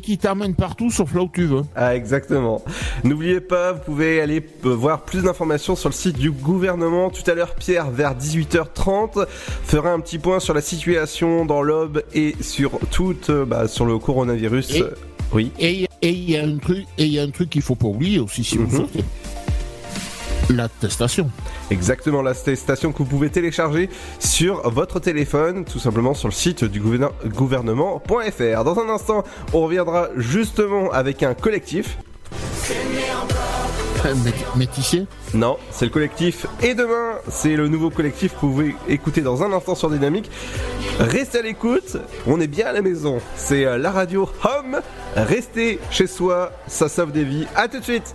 [SPEAKER 11] qui t'amène partout sauf là où tu veux.
[SPEAKER 9] Ah exactement. N'oubliez pas, vous pouvez aller euh, voir plus d'informations sur le site du gouvernement. Tout à l'heure, Pierre, vers 18h30, fera un petit point sur la situation dans l'Aube et sur tout, euh, bah, sur le coronavirus.
[SPEAKER 11] Et-
[SPEAKER 9] Oui.
[SPEAKER 11] Et et il y a un truc, et il y a un truc qu'il faut pas oublier aussi si vous
[SPEAKER 9] Mhm.
[SPEAKER 11] sortez. L'attestation.
[SPEAKER 9] Exactement, la station que vous pouvez télécharger sur votre téléphone, tout simplement sur le site du gouvernement- gouvernement.fr. Dans un instant, on reviendra justement avec un collectif.
[SPEAKER 11] Euh, mét- Métissier
[SPEAKER 9] Non, c'est le collectif. Et demain, c'est le nouveau collectif que vous pouvez écouter dans un instant sur Dynamique. Restez à l'écoute, on est bien à la maison. C'est euh, la radio Home. Restez chez soi, ça sauve des vies. À tout de suite.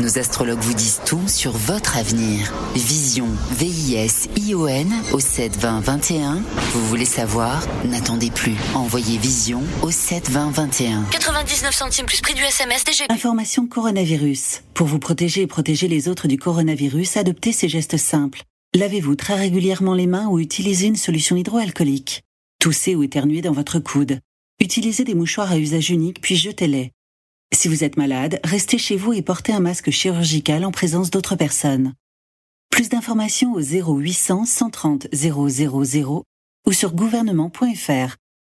[SPEAKER 12] Nos astrologues vous disent tout sur votre avenir. Vision, V-I-S-I-O-N au 72021. Vous voulez savoir? N'attendez plus. Envoyez Vision au 72021.
[SPEAKER 23] 99 centimes plus prix du SMS DGP.
[SPEAKER 24] Information coronavirus. Pour vous protéger et protéger les autres du coronavirus, adoptez ces gestes simples. Lavez-vous très régulièrement les mains ou utilisez une solution hydroalcoolique. Toussez ou éternuez dans votre coude. Utilisez des mouchoirs à usage unique puis jetez-les. Si vous êtes malade, restez chez vous et portez un masque chirurgical en présence d'autres personnes. Plus d'informations au 0800 130 000 ou sur gouvernement.fr.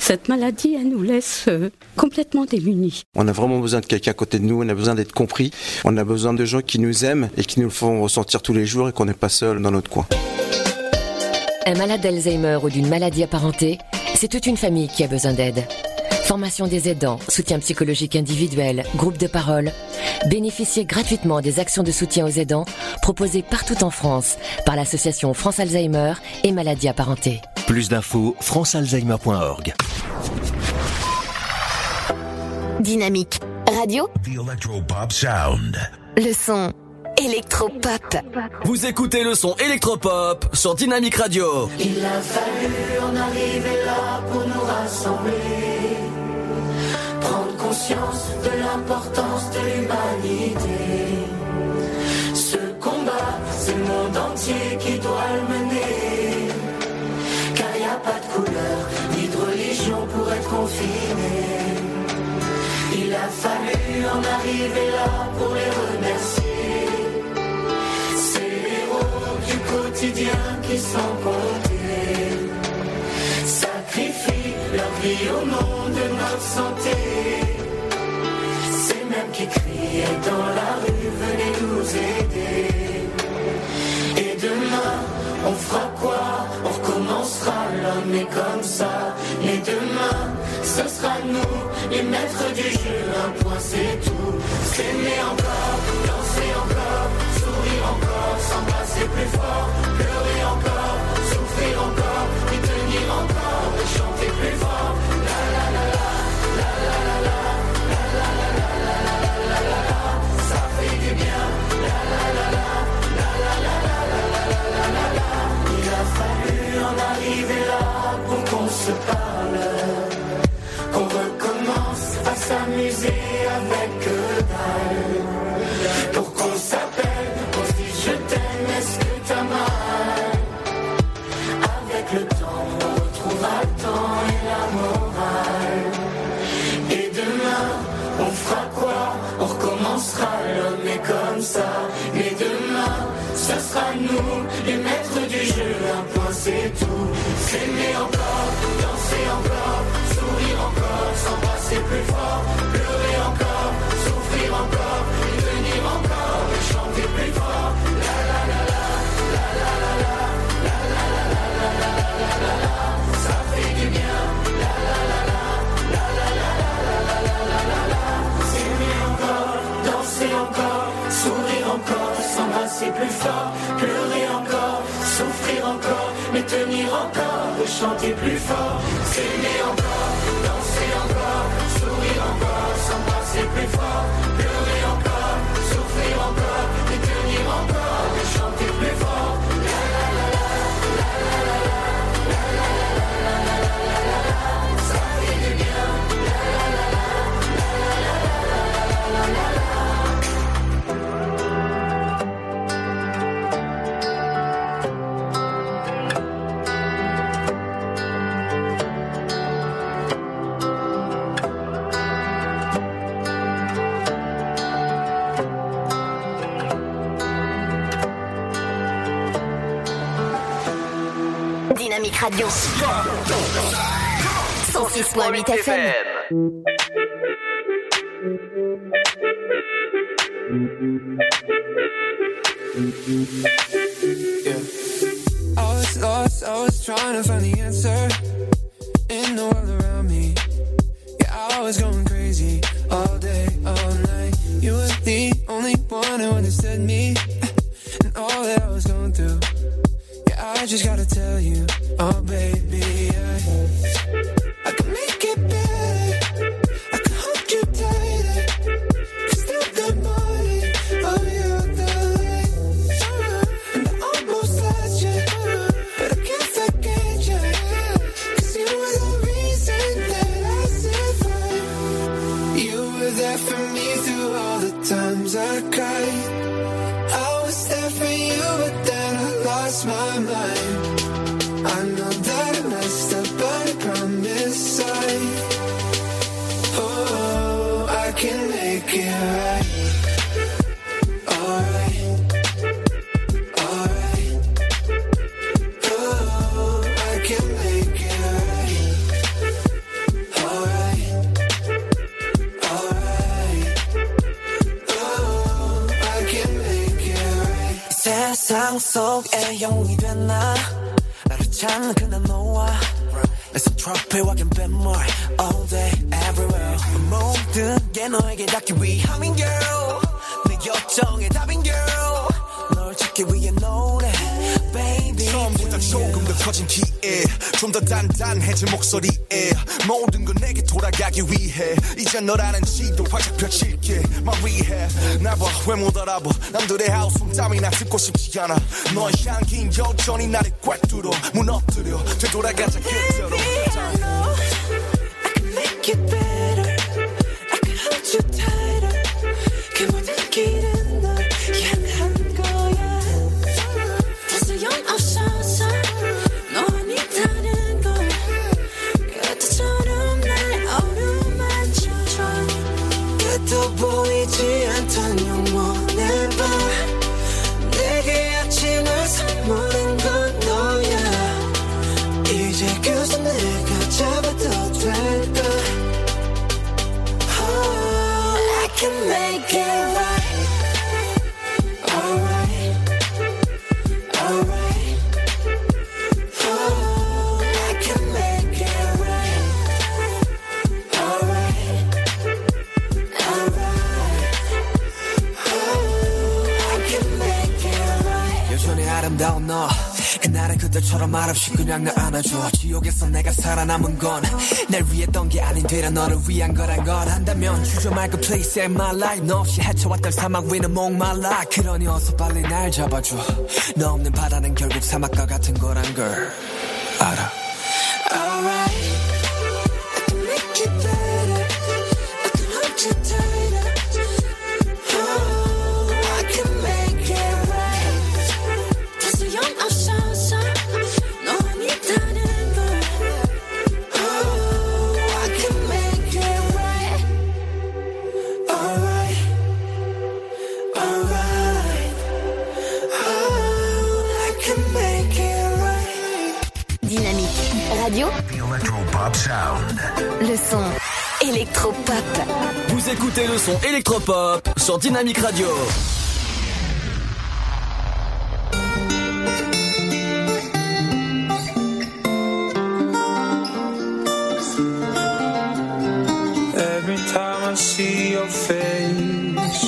[SPEAKER 25] Cette maladie, elle nous laisse euh, complètement démunis.
[SPEAKER 26] On a vraiment besoin de quelqu'un à côté de nous, on a besoin d'être compris, on a besoin de gens qui nous aiment et qui nous le font ressentir tous les jours et qu'on n'est pas seul dans notre coin.
[SPEAKER 27] Un malade d'Alzheimer ou d'une maladie apparentée, c'est toute une famille qui a besoin d'aide. Formation des aidants, soutien psychologique individuel, groupe de parole. Bénéficiez gratuitement des actions de soutien aux aidants proposées partout en France par l'association France Alzheimer et maladies apparentées.
[SPEAKER 28] Plus d'infos, francealzheimer.org.
[SPEAKER 23] Dynamique. Radio.
[SPEAKER 5] The Electropop Sound.
[SPEAKER 23] Le son. Électropop.
[SPEAKER 4] Vous écoutez le son électropop sur Dynamique Radio.
[SPEAKER 29] Il a fallu en arriver là pour nous rassembler, prendre conscience de l'importance de l'humanité. Ce combat, c'est le monde entier qui doit le mener, car il n'y a pas de couleur ni de religion pour être confiné. Il a fallu en arriver là pour les remercier. Ces héros du quotidien qui compter leur vie au nom de notre santé. C'est même qui criait dans la rue, venez nous aider. Et demain, on fera quoi? On recommencera, l'homme est comme ça. Mais demain, ce sera nous, les maîtres du jeu. Un point, c'est tout. S'aimer encore, danser encore, sourire encore, s'embrasser plus fort, pleurer encore, se parle, qu'on recommence à s'amuser avec dalle. Pour qu'on s'appelle, qu'on se dise je t'aime, est-ce que t'as mal? Avec le temps, on retrouvera le temps et la morale. Et demain, on fera quoi? On recommencera, l'homme est comme ça. Mais demain, ce sera nous, les maîtres du jeu. S'aimer encore, danser encore, sourire encore, s'embrasser plus fort, pleurer encore, souffrir encore, et venir encore, chanter plus fort. La la la la, la la la la, la la la la la la la la la. Ça fait du bien. La la la la, la la la la la la la la la. S'aimer encore, danser encore, sourire encore, s'embrasser plus fort, tenir encore, chanter plus fort. S'aimer encore, danser encore, sourire encore, s'embrasser plus fort,
[SPEAKER 18] Radio. 106.8 FM.
[SPEAKER 21] 너라는 지도 활짝 펼칠게. 말위해 나봐 왜 못 알아봐. 남들의 하우스 땀이나 듣고 싶지 않아. 너의 향긴 여전히 나를 꽉 뚫어. 무너뜨려 되돌아가자 그대로
[SPEAKER 30] 그때처럼 말없이 그냥 날 안아줘. 지옥에서 내가 살아남은 건 날 위했던 게 아닌 되려 너를 위한 거란 걸 한다면 주저 말고 please save my life. 너 없이 헤쳐왔던 사막 위는 목말라. 그러니 어서 빨리 날 잡아줘. 너 없는 바다는 결국 사막과 같은 거란 걸 알아
[SPEAKER 1] le son électropop
[SPEAKER 4] sur Dynamique Radio.
[SPEAKER 31] Every time I see your face,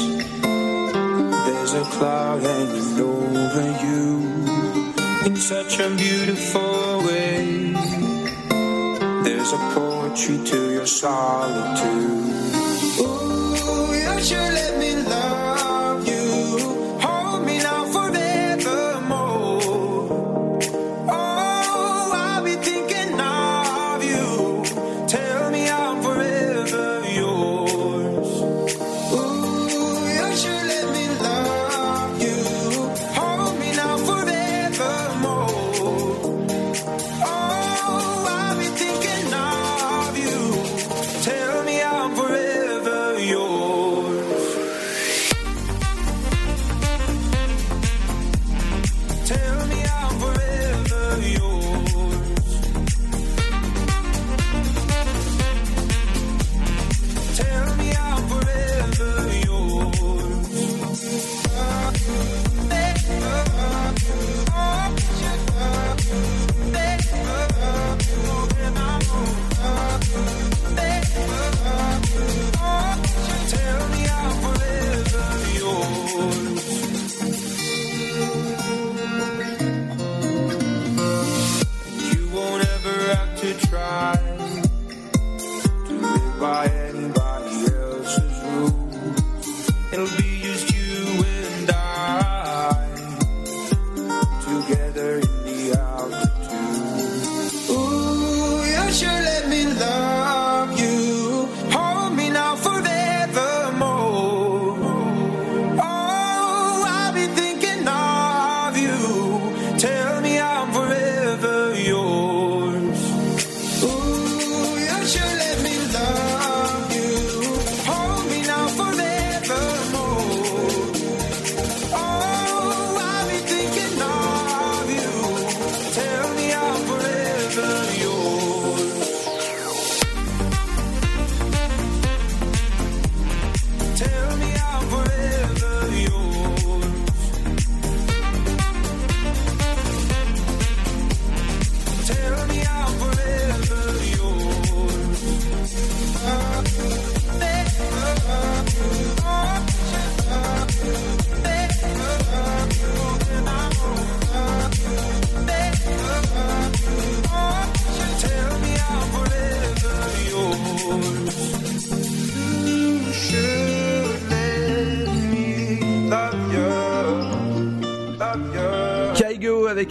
[SPEAKER 31] there's a cloud hanging over you in such a beautiful way. There's a poetry to your solitude.
[SPEAKER 18] Surely.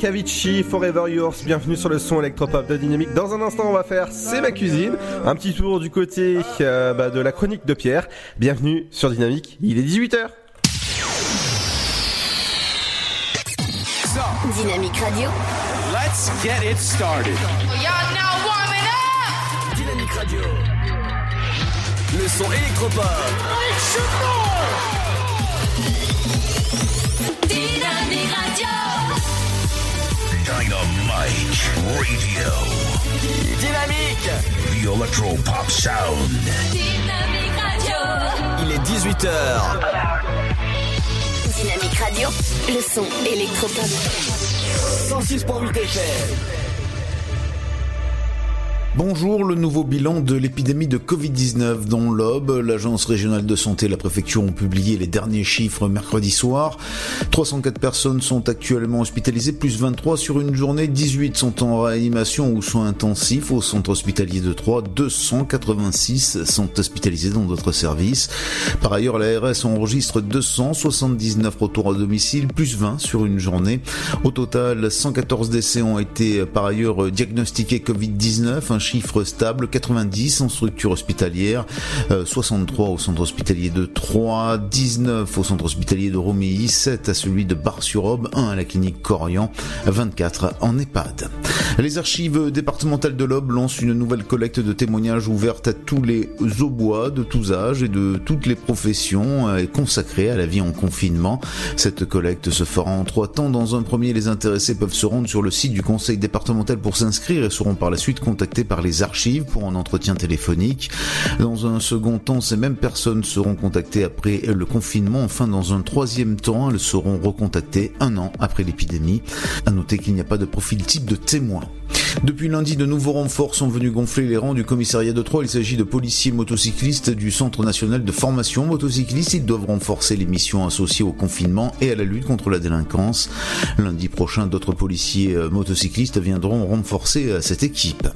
[SPEAKER 18] Avicii, Forever Yours, bienvenue sur le son électropop de Dynamique. Dans un instant, on va faire C'est ma cuisine, un petit tour du côté euh, bah, de la chronique de Pierre. Bienvenue sur Dynamique, il est 18h.
[SPEAKER 1] Dynamique Radio,
[SPEAKER 4] Let's get it started.
[SPEAKER 20] Y'all now warming up.
[SPEAKER 4] Dynamique Radio. Le son électropop.
[SPEAKER 5] Dynamite Radio.
[SPEAKER 4] Dynamique.
[SPEAKER 5] The Electropop Sound.
[SPEAKER 20] Dynamique Radio.
[SPEAKER 4] Il est 18h.
[SPEAKER 1] Dynamique Radio, le son électropop.
[SPEAKER 4] 106.8 FM.
[SPEAKER 6] Bonjour, le nouveau bilan de l'épidémie de Covid-19 dans l'Aube. L'Agence régionale de santé et la préfecture ont publié les derniers chiffres mercredi soir. 304 personnes sont actuellement hospitalisées, plus 23 sur une journée. 18 sont en réanimation ou soins intensifs au centre hospitalier de Troyes. 286 sont hospitalisés dans d'autres services. Par ailleurs, l'ARS enregistre 279 retours à domicile, plus 20 sur une journée. Au total, 114 décès ont été par ailleurs diagnostiqués Covid-19, un chiffre stable, 90 en structure hospitalière, euh, 63 au centre hospitalier de Troyes, 19 au centre hospitalier de Romilly, 7 à celui de Bar-sur-Aube, 1 à la clinique Corian, 24 en EHPAD. Les archives départementales de l'Aube lancent une nouvelle collecte de témoignages ouverte à tous les aubois de tous âges et de toutes les professions euh, et à la vie en confinement. Cette collecte se fera en trois temps. Dans un premier, les intéressés peuvent se rendre sur le site du conseil départemental pour s'inscrire et seront par la suite contactés par les archives pour un entretien téléphonique. Dans un second temps, ces mêmes personnes seront contactées après le confinement. Enfin, dans un troisième temps, elles seront recontactées un an après l'épidémie. À noter qu'il n'y a pas de profil type de témoin. Depuis lundi, de nouveaux renforts sont venus gonfler les rangs du commissariat de Troyes. Il s'agit de policiers motocyclistes du Centre national de formation motocycliste. Ils doivent renforcer les missions associées au confinement et à la lutte contre la délinquance. Lundi prochain, d'autres policiers euh, motocyclistes viendront renforcer euh, cette équipe.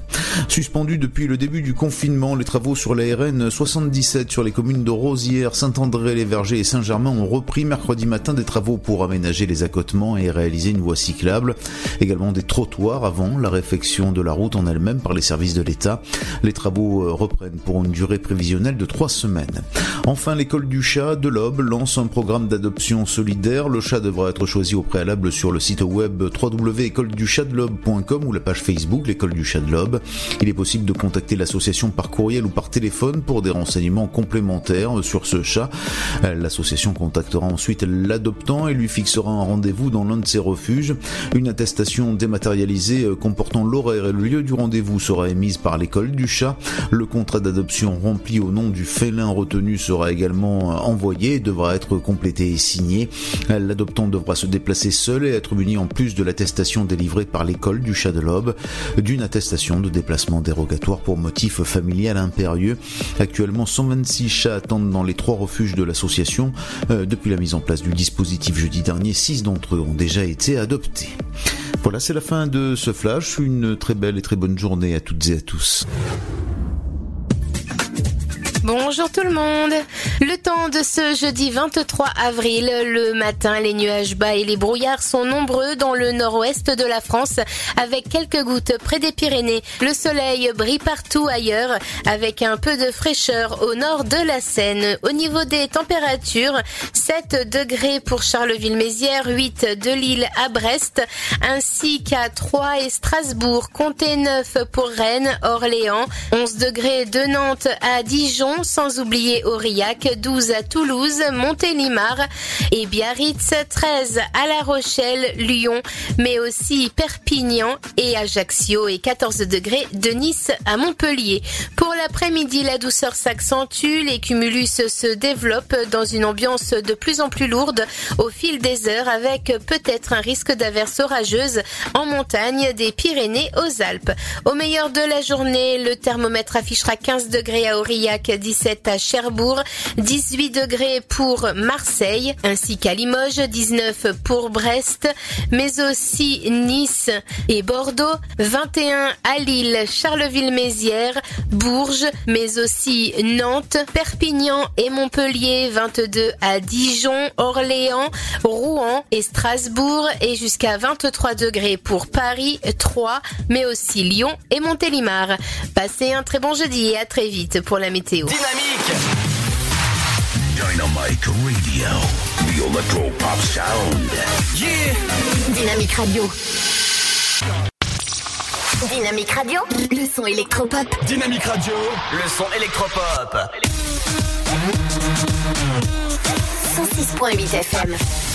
[SPEAKER 6] Suspendus depuis le début du confinement, les travaux sur la RN 77 sur les communes de Rosières, Saint-André-les-Vergers et Saint-Germain ont repris mercredi matin des travaux pour aménager les accotements et réaliser une voie cyclable. Également des trottoirs avant la réfection de la route en elle-même par les services de l'État. Les travaux euh, reprennent pour une durée prévisionnelle de trois semaines. Enfin, l'école du chat de l'Aube lance un programme d'adoption solidaire. Le chat devra être choisi au préalable sur le site web www.écoleduchatdelobe.com ou la page Facebook l'école du chat de l'Aube. Il est possible de contacter l'association par courriel ou par téléphone pour des renseignements complémentaires sur ce chat. L'association contactera ensuite l'adoptant et lui fixera un rendez-vous dans l'un de ses refuges. Une attestation dématérialisée euh, l'horaire et le lieu du rendez-vous sera émise par l'école du chat. Le contrat d'adoption rempli au nom du félin retenu sera également envoyé et devra être complété et signé. L'adoptant devra se déplacer seul et être muni en plus de l'attestation délivrée par l'école du chat de l'Aube d'une attestation de déplacement dérogatoire pour motif familial impérieux. Actuellement, 126 chats attendent dans les trois refuges de l'association. Euh, depuis la mise en place du dispositif jeudi dernier, 6 d'entre eux ont déjà été adoptés. Voilà, c'est la fin de ce flash. Une très belle et très bonne journée à toutes et à tous.
[SPEAKER 7] Bonjour tout le monde. Le temps de ce jeudi 23 avril, le matin, les nuages bas et les brouillards sont nombreux dans le nord-ouest de la France avec quelques gouttes près des Pyrénées. Le soleil brille partout ailleurs avec un peu de fraîcheur au nord de la Seine. Au niveau des températures, 7 degrés pour Charleville-Mézières, 8 de Lille à Brest, ainsi qu'à Troyes et Strasbourg, comptez 9 pour Rennes, Orléans, 11 degrés de Nantes à Dijon, sans oublier Aurillac, 12 à Toulouse, Montélimar et Biarritz, 13 à La Rochelle, Lyon, mais aussi Perpignan et Ajaccio et 14 degrés de Nice à Montpellier. Pour l'après-midi, la douceur s'accentue, les cumulus se développent dans une ambiance de plus en plus lourde au fil des heures avec peut-être un risque d'averses orageuses en montagne des Pyrénées aux Alpes. Au meilleur de la journée, le thermomètre affichera 15 degrés à Aurillac, 17 à Cherbourg, 18 degrés pour Marseille, ainsi qu'à Limoges, 19 pour Brest, mais aussi Nice et Bordeaux, 21 à Lille, Charleville-Mézières, Bourges, mais aussi Nantes, Perpignan et Montpellier, 22 à Dijon, Orléans, Rouen et Strasbourg, et jusqu'à 23 degrés pour Paris, Troyes, mais aussi Lyon et Montélimar. Passez un très bon jeudi et à très vite pour la météo.
[SPEAKER 5] Dynamique Radio, the electro pop sound.
[SPEAKER 1] Yeah. Dynamique Radio. Dynamique Radio, le son électropop.
[SPEAKER 4] Dynamique Radio, le son électropop.
[SPEAKER 1] 106.8 FM.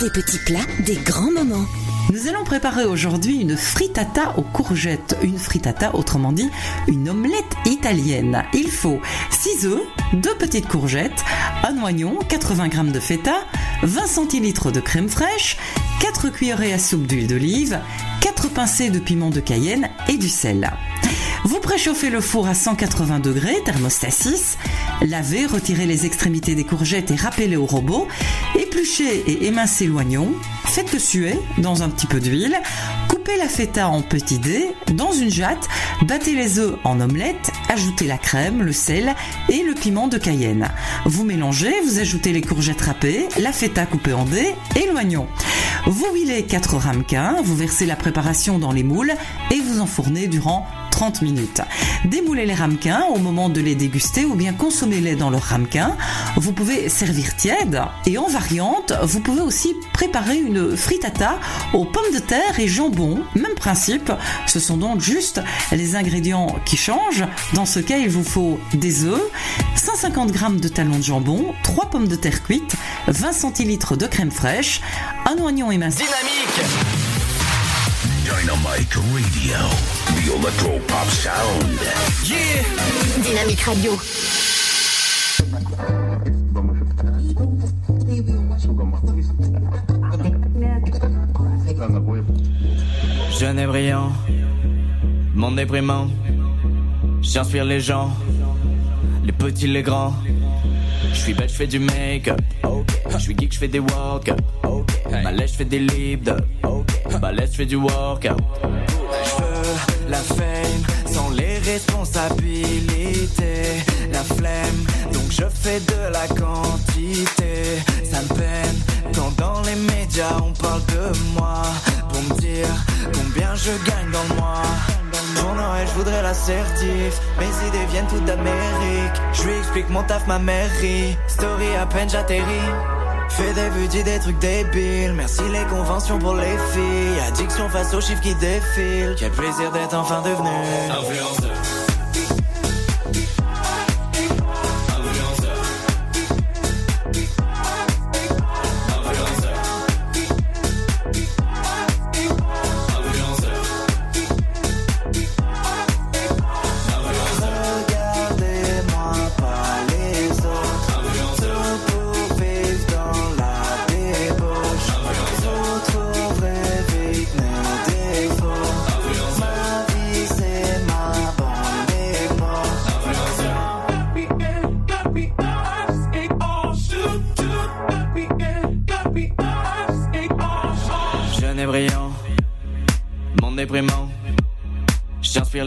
[SPEAKER 1] Des petits plats, des grands moments.
[SPEAKER 32] Nous allons préparer aujourd'hui une frittata aux courgettes. Une frittata, autrement dit, une omelette italienne. Il faut 6 œufs, 2 petites courgettes, un oignon, 80 g de feta, 20 centilitres de crème fraîche, 4 cuillerées à soupe d'huile d'olive, 4 pincées de piment de Cayenne et du sel. Vous préchauffez le four à 180 degrés, thermostat 6. Lavez, retirez les extrémités des courgettes et râpez-les au robot. Épluchez et émincez l'oignon. Faites-le suer dans un petit peu d'huile. Coupez la feta en petits dés dans une jatte. Battez les œufs en omelette. Ajoutez la crème, le sel et le piment de Cayenne. Vous mélangez, vous ajoutez les courgettes râpées, la feta coupée en dés et l'oignon. Vous huilez 4 ramequins, vous versez la préparation dans les moules et vous enfournez durant 30 minutes. Démoulez les ramequins au moment de les déguster ou bien consommez-les dans leur ramequin. Vous pouvez servir tiède et en variante, vous pouvez aussi préparer une frittata aux pommes de terre et jambon. Même principe, ce sont donc juste les ingrédients qui changent. Dans ce cas, il vous faut des œufs, 150 g de talons de jambon, 3 pommes de terre cuites, 20 centilitres de crème fraîche, un oignon émincé.
[SPEAKER 5] Dynamique Radio. The Electro Pop Sound.
[SPEAKER 1] Yeah Dynamique Radio.
[SPEAKER 30] Jeune et brillant, monde déprimant. J'inspire les gens, les petits, les grands. Je suis belle, je fais du make-up. Je suis geek, je fais des walk-up. Malais, je fais des lip Balèze, je fais du workout. Je veux la fame sans les responsabilités. La flemme, donc je fais de la quantité. Ça me peine quand dans les médias on parle de moi. Pour me dire combien je gagne dans le mois. Pour Noël, je voudrais l'assertif. Mes idées viennent toutes d'Amérique. Je lui explique mon taf, ma mairie. Story à peine j'atterris. Fais des vues, dis des trucs débiles. Merci les conventions pour les filles. Addiction face aux chiffres qui défilent. Quel plaisir d'être enfin devenu influenceur.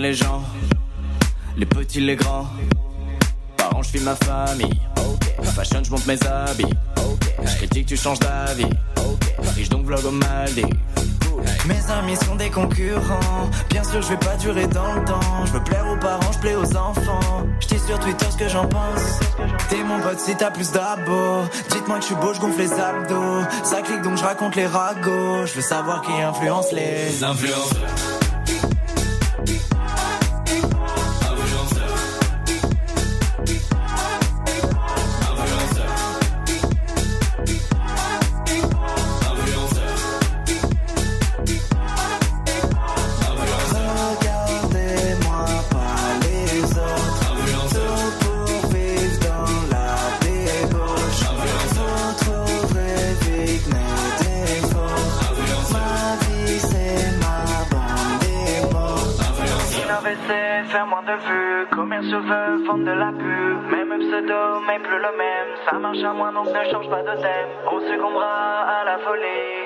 [SPEAKER 30] Les gens, les petits, les grands. Parents, je filme ma famille. Fashion, je monte mes habits. Je critique, tu changes d'avis. Riche donc vlog au Maldives. Mes amis sont des concurrents. Bien sûr, je vais pas durer dans le temps. Je veux plaire aux parents, je plais aux enfants. Je dis sur Twitter ce que j'en pense. T'es mon pote si t'as plus d'abos. Dites-moi que je suis beau, je gonfle les abdos. Ça clique donc je raconte les ragots. Je veux savoir qui influence les influenceurs.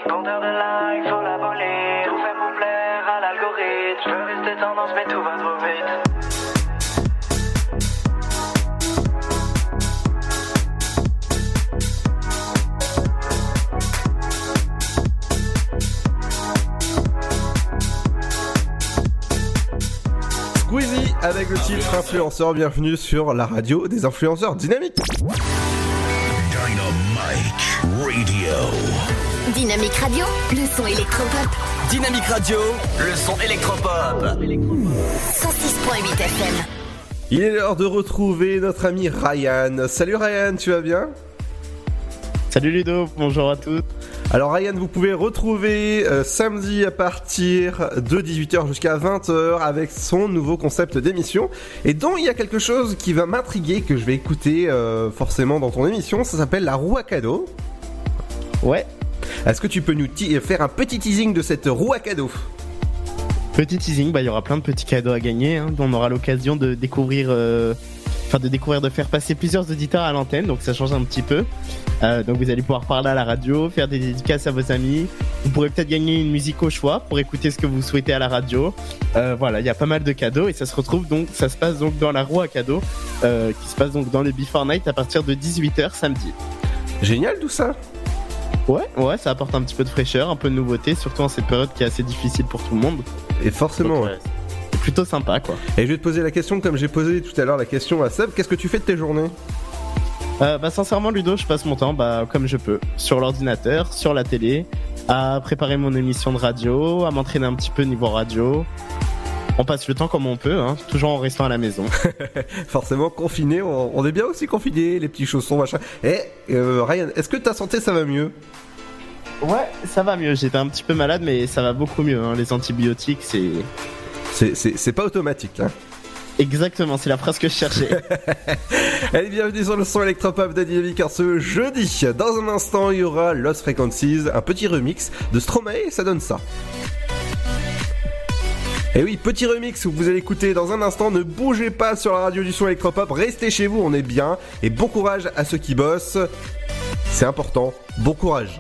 [SPEAKER 29] Compteur de likes, faut la voler Tout fait pour plaire à l'algorithme Je veux rester tendance mais tout va trop vite
[SPEAKER 9] Squeezie avec le titre influenceur. Bienvenue sur la radio des influenceurs dynamiques.
[SPEAKER 1] Dynamique Radio, le son électropop.
[SPEAKER 4] Dynamique Radio, le son électropop.
[SPEAKER 1] 106.8 FM.
[SPEAKER 9] Il est l'heure de retrouver notre ami Ryan. Salut Ryan, tu vas bien?
[SPEAKER 33] Salut Ludo, bonjour à toutes.
[SPEAKER 9] Alors Ryan, vous pouvez retrouver euh, samedi à partir de 18h jusqu'à 20h avec son nouveau concept d'émission et dont il y a quelque chose qui va m'intriguer que je vais écouter euh, forcément dans ton émission, ça s'appelle la roue à cadeau.
[SPEAKER 33] Ouais.
[SPEAKER 9] Est-ce que tu peux nous faire un petit teasing de cette roue à cadeau
[SPEAKER 33] Petit teasing, bah il y aura plein de petits cadeaux à gagner. Hein, dont on aura l'occasion de découvrir, euh, enfin de découvrir, de faire passer plusieurs auditeurs à l'antenne. Donc ça change un petit peu. Euh, donc vous allez pouvoir parler à la radio, faire des dédicaces à vos amis. Vous pourrez peut-être gagner une musique au choix pour écouter ce que vous souhaitez à la radio. Euh, voilà, il y a pas mal de cadeaux et ça se retrouve donc, ça se passe donc dans la roue à cadeaux, qui se passe donc dans le Before Night à partir de 18h samedi.
[SPEAKER 9] Génial tout ça.
[SPEAKER 33] Ouais, ouais, ça apporte un petit peu de fraîcheur, un peu de nouveauté, surtout en cette période qui est assez difficile pour tout le monde.
[SPEAKER 9] Et forcément.
[SPEAKER 33] Donc, ouais, c'est plutôt sympa quoi.
[SPEAKER 9] Et je vais te poser la question comme j'ai posé tout à l'heure la question à Seb, qu'est-ce que tu fais de tes journées?
[SPEAKER 33] Euh, bah sincèrement Ludo, je passe mon temps bah comme je peux, sur l'ordinateur, sur la télé, à préparer mon émission de radio, à m'entraîner un petit peu niveau radio. On passe le temps comme on peut, hein, toujours en restant à la maison.
[SPEAKER 9] Forcément confiné, on, on est bien aussi confiné, les petits chaussons, machin. Et euh, Ryan, est-ce que ta santé ça va mieux?
[SPEAKER 33] Ouais, ça va mieux. J'étais un petit peu malade, mais ça va beaucoup mieux. hein. Les antibiotiques, c'est.
[SPEAKER 9] C'est- pas automatique. Hein.
[SPEAKER 33] Exactement, c'est la phrase que je cherchais.
[SPEAKER 9] Allez, bienvenue sur le son électropop de Dynamique car ce jeudi. Dans un instant, il y aura Lost Frequencies, un petit remix de Stromae, ça donne ça. Et oui, petit remix où vous allez écouter dans un instant. Ne bougez pas sur la radio du son électropop, restez chez vous, on est bien. Et bon courage à ceux qui bossent. C'est important, bon courage.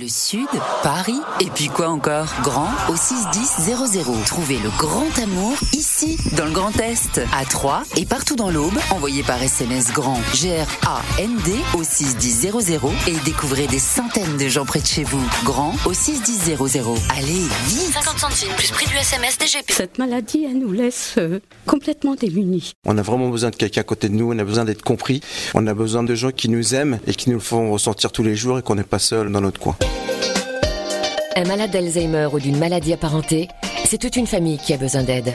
[SPEAKER 12] Le Sud, Paris, et puis quoi encore? Grand au 61000. Trouvez le grand amour ici, dans le Grand Est, à Troyes et partout dans l'Aube. Envoyez par SMS grand G-R-A-N-D au 61000 et découvrez des centaines de gens près de chez vous. Grand au 61000. Allez, vite
[SPEAKER 1] 50 centimes plus prix du SMS DGP.
[SPEAKER 34] Cette maladie, elle nous laisse euh, complètement démunis.
[SPEAKER 26] On a vraiment besoin de quelqu'un à côté de nous, on a besoin d'être compris, on a besoin de gens qui nous aiment et qui nous le font ressentir tous les jours et qu'on n'est pas seul dans notre coin.
[SPEAKER 27] Un malade d'Alzheimer ou d'une maladie apparentée, c'est toute une famille qui a besoin d'aide.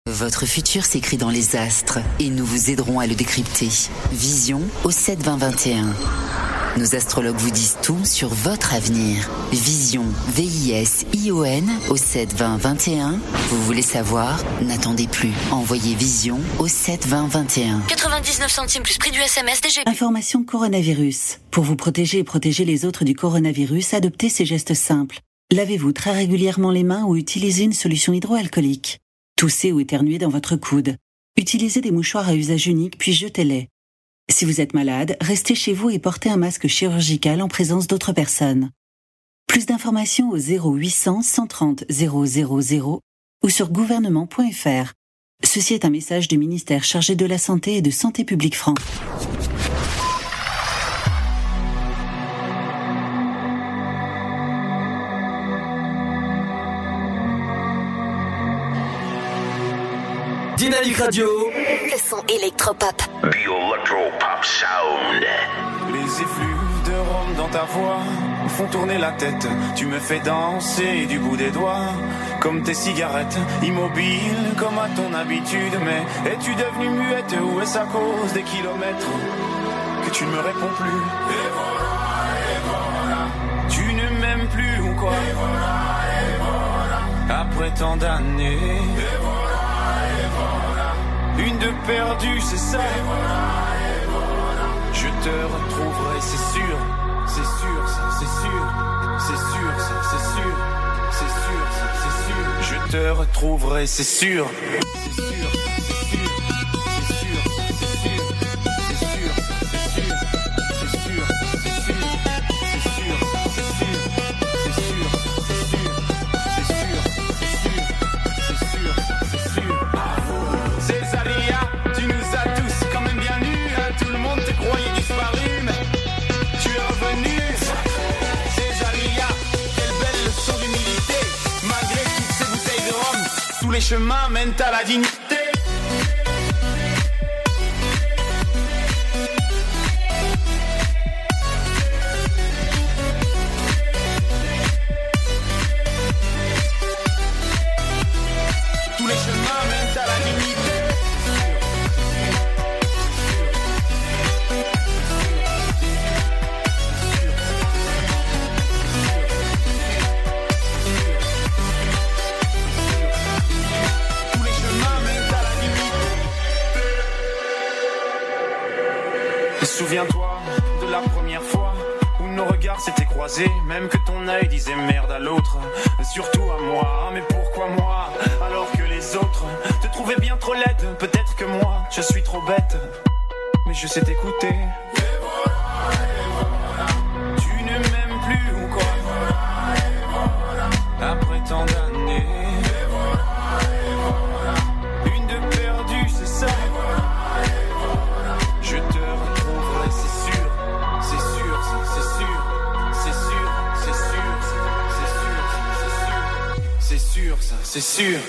[SPEAKER 12] Votre futur s'écrit dans les astres et nous vous aiderons à le décrypter. Vision au 7 20 21. Nos astrologues vous disent tout sur votre avenir. Vision, V-I-S-I-O-N au 7 20 21. Vous voulez savoir? N'attendez plus. Envoyez Vision au 7 20 21.
[SPEAKER 1] 99 centimes plus prix du SMS DGP.
[SPEAKER 24] Information coronavirus. Pour vous protéger et protéger les autres du coronavirus, adoptez ces gestes simples. Lavez-vous très régulièrement les mains ou utilisez une solution hydroalcoolique. Toussez ou éternuez dans votre coude. Utilisez des mouchoirs à usage unique puis jetez-les. Si vous êtes malade, restez chez vous et portez un masque chirurgical en présence d'autres personnes. Plus d'informations au 0800 130 000 ou sur gouvernement.fr. Ceci est un message du ministère chargé de la Santé et de Santé publique France.
[SPEAKER 4] Dynamique Radio.
[SPEAKER 1] Le son électropop.
[SPEAKER 5] The Electropop Sound.
[SPEAKER 2] Les effluves de Rome dans ta voix me font tourner la tête. Tu me fais danser du bout des doigts, comme tes cigarettes, immobile comme à ton habitude. Mais es-tu devenue muette ou est-ce à cause des kilomètres que tu ne me réponds plus? Et voilà, et voilà. Tu ne m'aimes plus ou quoi? Et voilà, et voilà. Après tant d'années. Une de perdue, c'est ça. Et voilà. Je te retrouverai, c'est sûr. C'est sûr, ça, c'est sûr. C'est sûr, ça, c'est sûr. C'est sûr, ça, c'est sûr. Je te retrouverai. C'est sûr, c'est sûr. Tous les chemins mènent à la dignité. Mais je sais t'écouter. Tu ne m'aimes plus ou quoi? Après tant d'années. Une de perdue, c'est ça. Je te retrouverai, c'est sûr, c'est sûr, c'est c'est sûr, c'est sûr, c'est sûr, c'est sûr, c'est sûr, ça, c'est sûr.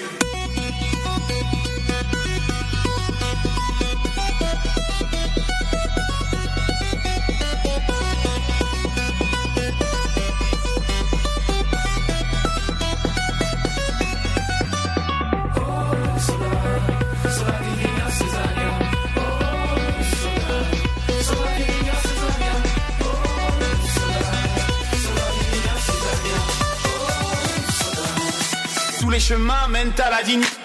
[SPEAKER 2] Chemins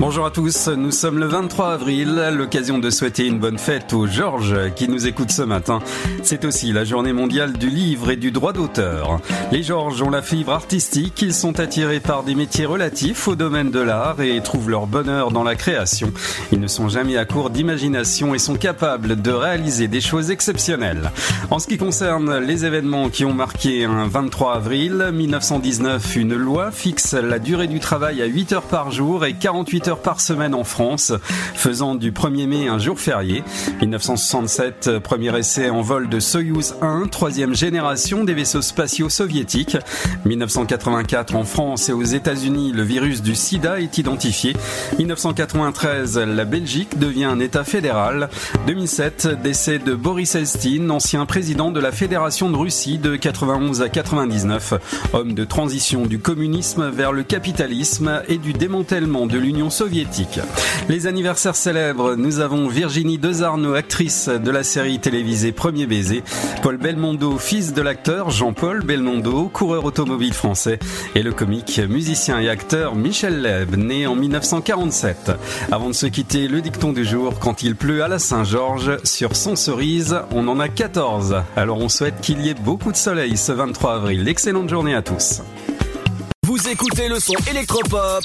[SPEAKER 17] Bonjour à tous, nous sommes le 23 avril, l'occasion de souhaiter une bonne fête aux Georges qui nous écoutent ce matin. C'est aussi la journée mondiale du livre et du droit d'auteur. Les Georges ont la fibre artistique, ils sont attirés par des métiers relatifs au domaine de l'art et trouvent leur bonheur dans la création. Ils ne sont jamais à court d'imagination et sont capables de réaliser des choses exceptionnelles. En ce qui concerne les événements qui ont marqué un 23 avril 1919, une loi fixe la durée du travail à 8 heures par jour et 48 heures par semaine en France, faisant du 1er mai un jour férié. 1967, premier essai en vol de Soyouz 1, troisième génération des vaisseaux spatiaux soviétiques. 1984, en France et aux États-Unis, le virus du sida est identifié. 1993, la Belgique devient un État fédéral. 2007, décès de Boris Elstine, ancien président de la Fédération de Russie de 91 à 99, homme de transition du communisme vers le capitalisme et du démantèlement de l'Union soviétique. Les anniversaires célèbres, nous avons Virginie Dezarno, actrice de la série télévisée Premier baiser, Paul Belmondo, fils de l'acteur Jean-Paul Belmondo, coureur automobile français, et le comique, musicien et acteur Michel Leb, né en 1947. Avant de se quitter, le dicton du jour, quand il pleut à la Saint-Georges, sur son cerise, on en a 14. Alors on souhaite qu'il y ait beaucoup de soleil ce 23 avril. Excellente journée à tous.
[SPEAKER 4] Vous écoutez le son électropop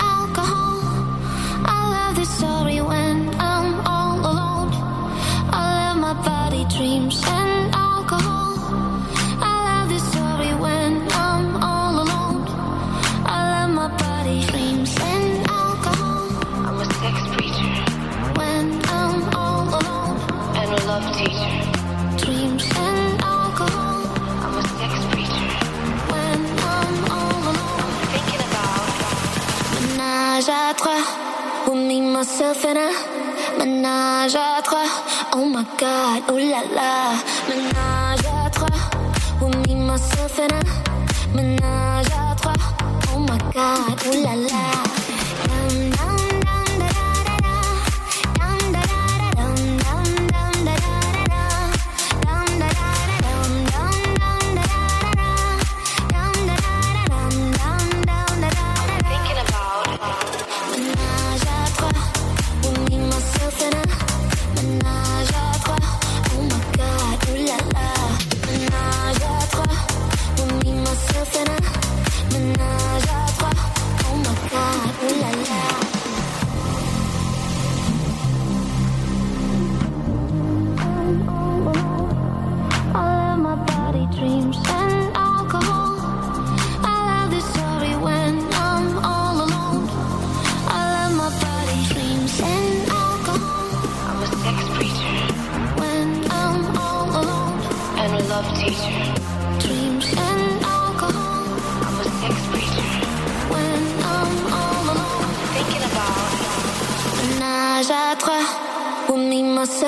[SPEAKER 10] à trois. With me, myself, and I. Menage à trois. Oh my god, oh la la. Menage à trois. With me, myself, and I. Menage à trois. Oh my god, oh la la.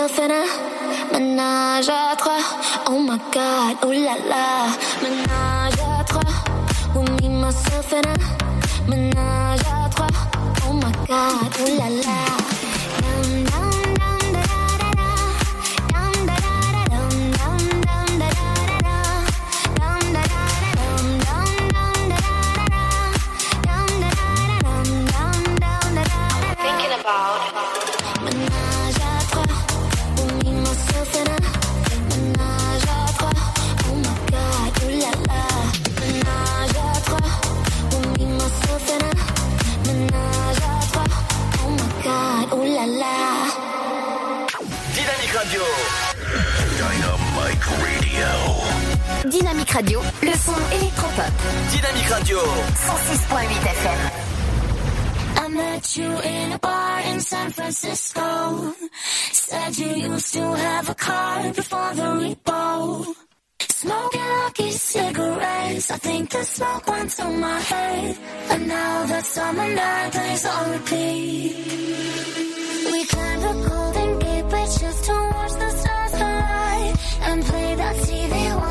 [SPEAKER 10] سنة ménage. Oh my god, Oh my god, oh là
[SPEAKER 4] là. Radio,
[SPEAKER 1] le son électropop.
[SPEAKER 4] Dynamique Radio
[SPEAKER 1] 106.8 FM.
[SPEAKER 10] I met you in a bar in San Francisco. Said you used to have a car before the repo. Smoking lucky cigarettes, I think the smoke went to my head. And now that summer night plays on repeat. We climbed the Golden Gate Bridge just to watch the stars collide and play that TV.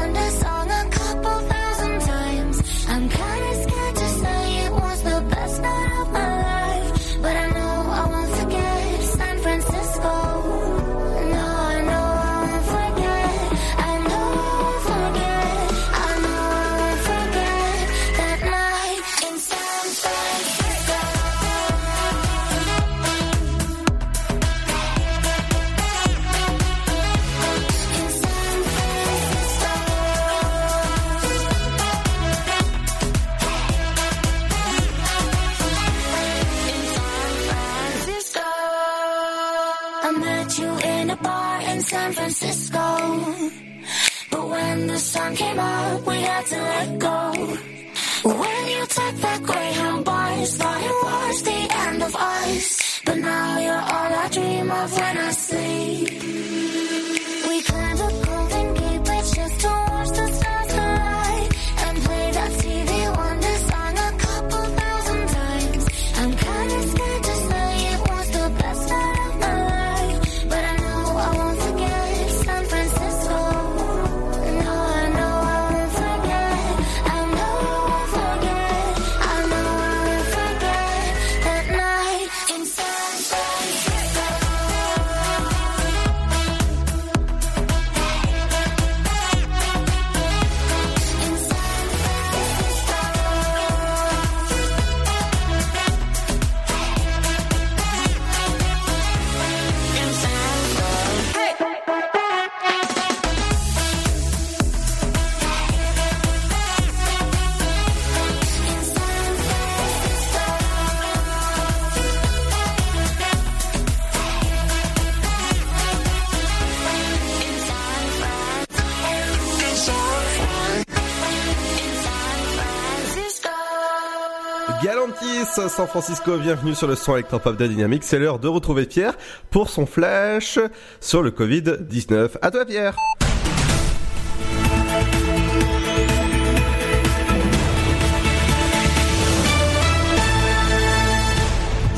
[SPEAKER 10] San Francisco,
[SPEAKER 9] bienvenue sur le son électropop de Dynamique. C'est l'heure de retrouver Pierre pour son flash sur le Covid-19. À toi Pierre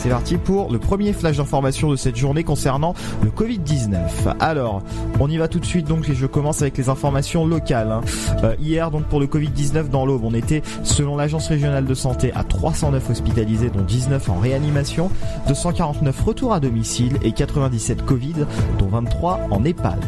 [SPEAKER 35] C'est parti pour le premier flash d'information de cette journée concernant le Covid-19. Alors, on y va tout de suite donc et je commence avec les informations locales. hein. Euh, hier donc pour le Covid-19 dans l'Aube, on était selon l'agence régionale de santé à 309 hospitalisés dont 19 en réanimation, 249 retours à domicile et 97 Covid dont 23 en EHPAD.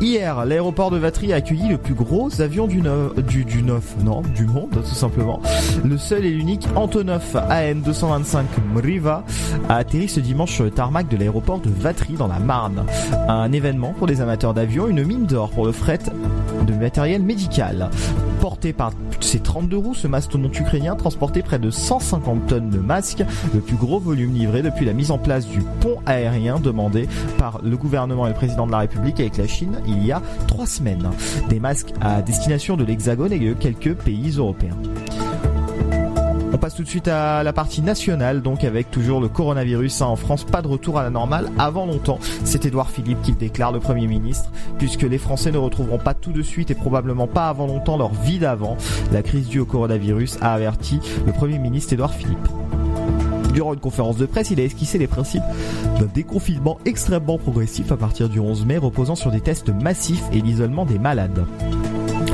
[SPEAKER 35] Hier, l'aéroport de Vatry a accueilli le plus gros avion du, neuf, non, du monde, tout simplement. Le seul et l'unique Antonov AN225 Mriva a atterri ce dimanche sur le tarmac de l'aéroport de Vatry dans la Marne. Un événement pour les amateurs d'avions, une mine d'or pour le fret de matériel médical. Porté par ses 32 roues, ce mastodonte ukrainien transportait près de 150 tonnes de masques, le plus gros volume livré depuis la mise en place du pont aérien demandé par le gouvernement et le président de la République avec la Chine il y a trois semaines. Des masques à destination de l'Hexagone et de quelques pays européens. On passe tout de suite à la partie nationale, donc avec toujours le coronavirus. hein. En France, pas de retour à la normale avant longtemps. C'est Édouard Philippe qui le déclare, le Premier ministre, puisque les Français ne retrouveront pas tout de suite et probablement pas avant longtemps leur vie d'avant. La crise due au coronavirus a averti le Premier ministre Édouard Philippe. Durant une conférence de presse, il a esquissé les principes d'un déconfinement extrêmement progressif à partir du 11 mai, reposant sur des tests massifs et l'isolement des malades.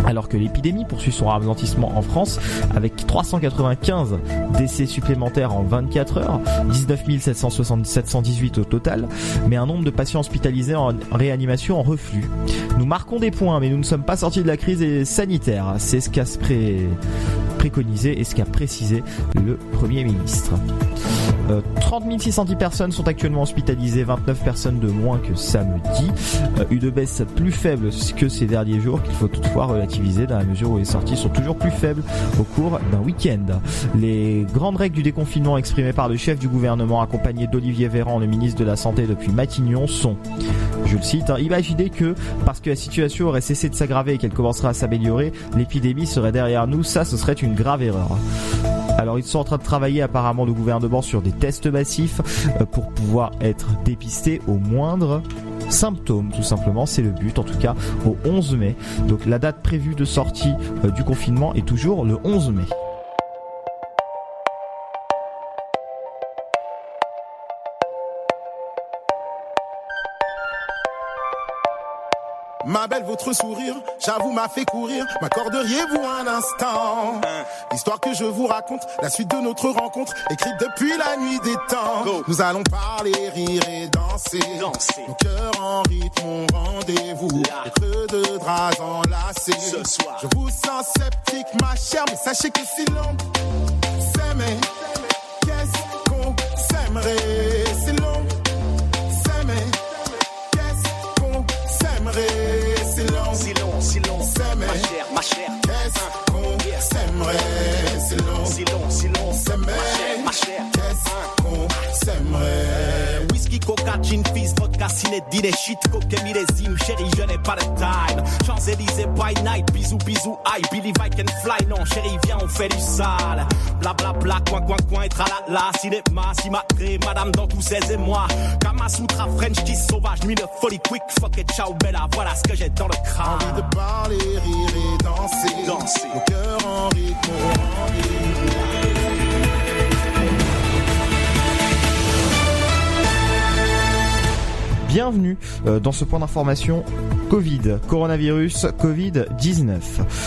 [SPEAKER 35] Alors que l'épidémie poursuit son ralentissement en France avec 395 décès supplémentaires en 24 heures, 19 718 au total, mais un nombre de patients hospitalisés en réanimation en reflux. Nous marquons des points, mais nous ne sommes pas sortis de la crise sanitaire. C'est ce qu'a pré- préconisé et ce qu'a précisé le Premier ministre. Euh, 30 610 personnes sont actuellement hospitalisées, 29 personnes de moins que samedi. Euh, une baisse plus faible que ces derniers jours qu'il faut toutefois relativiser dans la mesure où les sorties sont toujours plus faibles au cours d'un week-end. Les grandes règles du déconfinement exprimées par le chef du gouvernement accompagné d'Olivier Véran, le ministre de la Santé depuis Matignon, sont je le cite, hein, imaginez que, parce que la situation aurait cessé de s'aggraver et qu'elle commencerait à s'améliorer, l'épidémie serait derrière nous, ça ce serait une grave erreur. Alors ils sont en train de travailler apparemment le gouvernement sur des tests massifs euh, pour pouvoir être dépistés au moindre symptômes tout simplement, c'est le but en tout cas au 11 mai. Donc la date prévue de sortie euh, du confinement est toujours le 11 mai.
[SPEAKER 21] Ma belle, votre sourire, j'avoue, m'a fait courir. M'accorderiez-vous un instant? L'histoire que je vous raconte, la suite de notre rencontre, écrite depuis la nuit des temps. Nous allons parler, rire et danser. Nos cœurs en rythme, rendez-vous. Creux de draps enlacés. Ce soir. Je vous sens sceptique, ma chère, mais sachez que si l'on s'aimait, qu'est-ce qu'on s'aimerait?
[SPEAKER 36] Ma chère,
[SPEAKER 21] qu'est-ce qu'on s'aimerait Si l'on
[SPEAKER 36] si l'on, si l'on,
[SPEAKER 21] s'aimait,
[SPEAKER 36] ma chère, ma chère,
[SPEAKER 21] qu'est-ce qu'on s'aimerait
[SPEAKER 36] coca, gin, fizz, vodka, ciné, dîner, shit, coquet, millésime, chérie, je n'ai pas de time. Champs-Élysées by night, bisous, bisous, I believe I can fly. Non, chérie, viens, on fait du sale. Bla bla bla, coin, coin, coin, et tralala, cinéma, cimatré, madame dans tous ses émois. Kamasutra, French kiss sauvage, nuit de folie, quick, fuck it, ciao, bella, voilà ce que j'ai dans le crâne.
[SPEAKER 21] Envie de parler, rire et danser.
[SPEAKER 36] Danser.
[SPEAKER 21] Nos cœurs en rythme, au rendez-vous.
[SPEAKER 35] Bienvenue euh, dans ce point d'information Covid, coronavirus, Covid-19.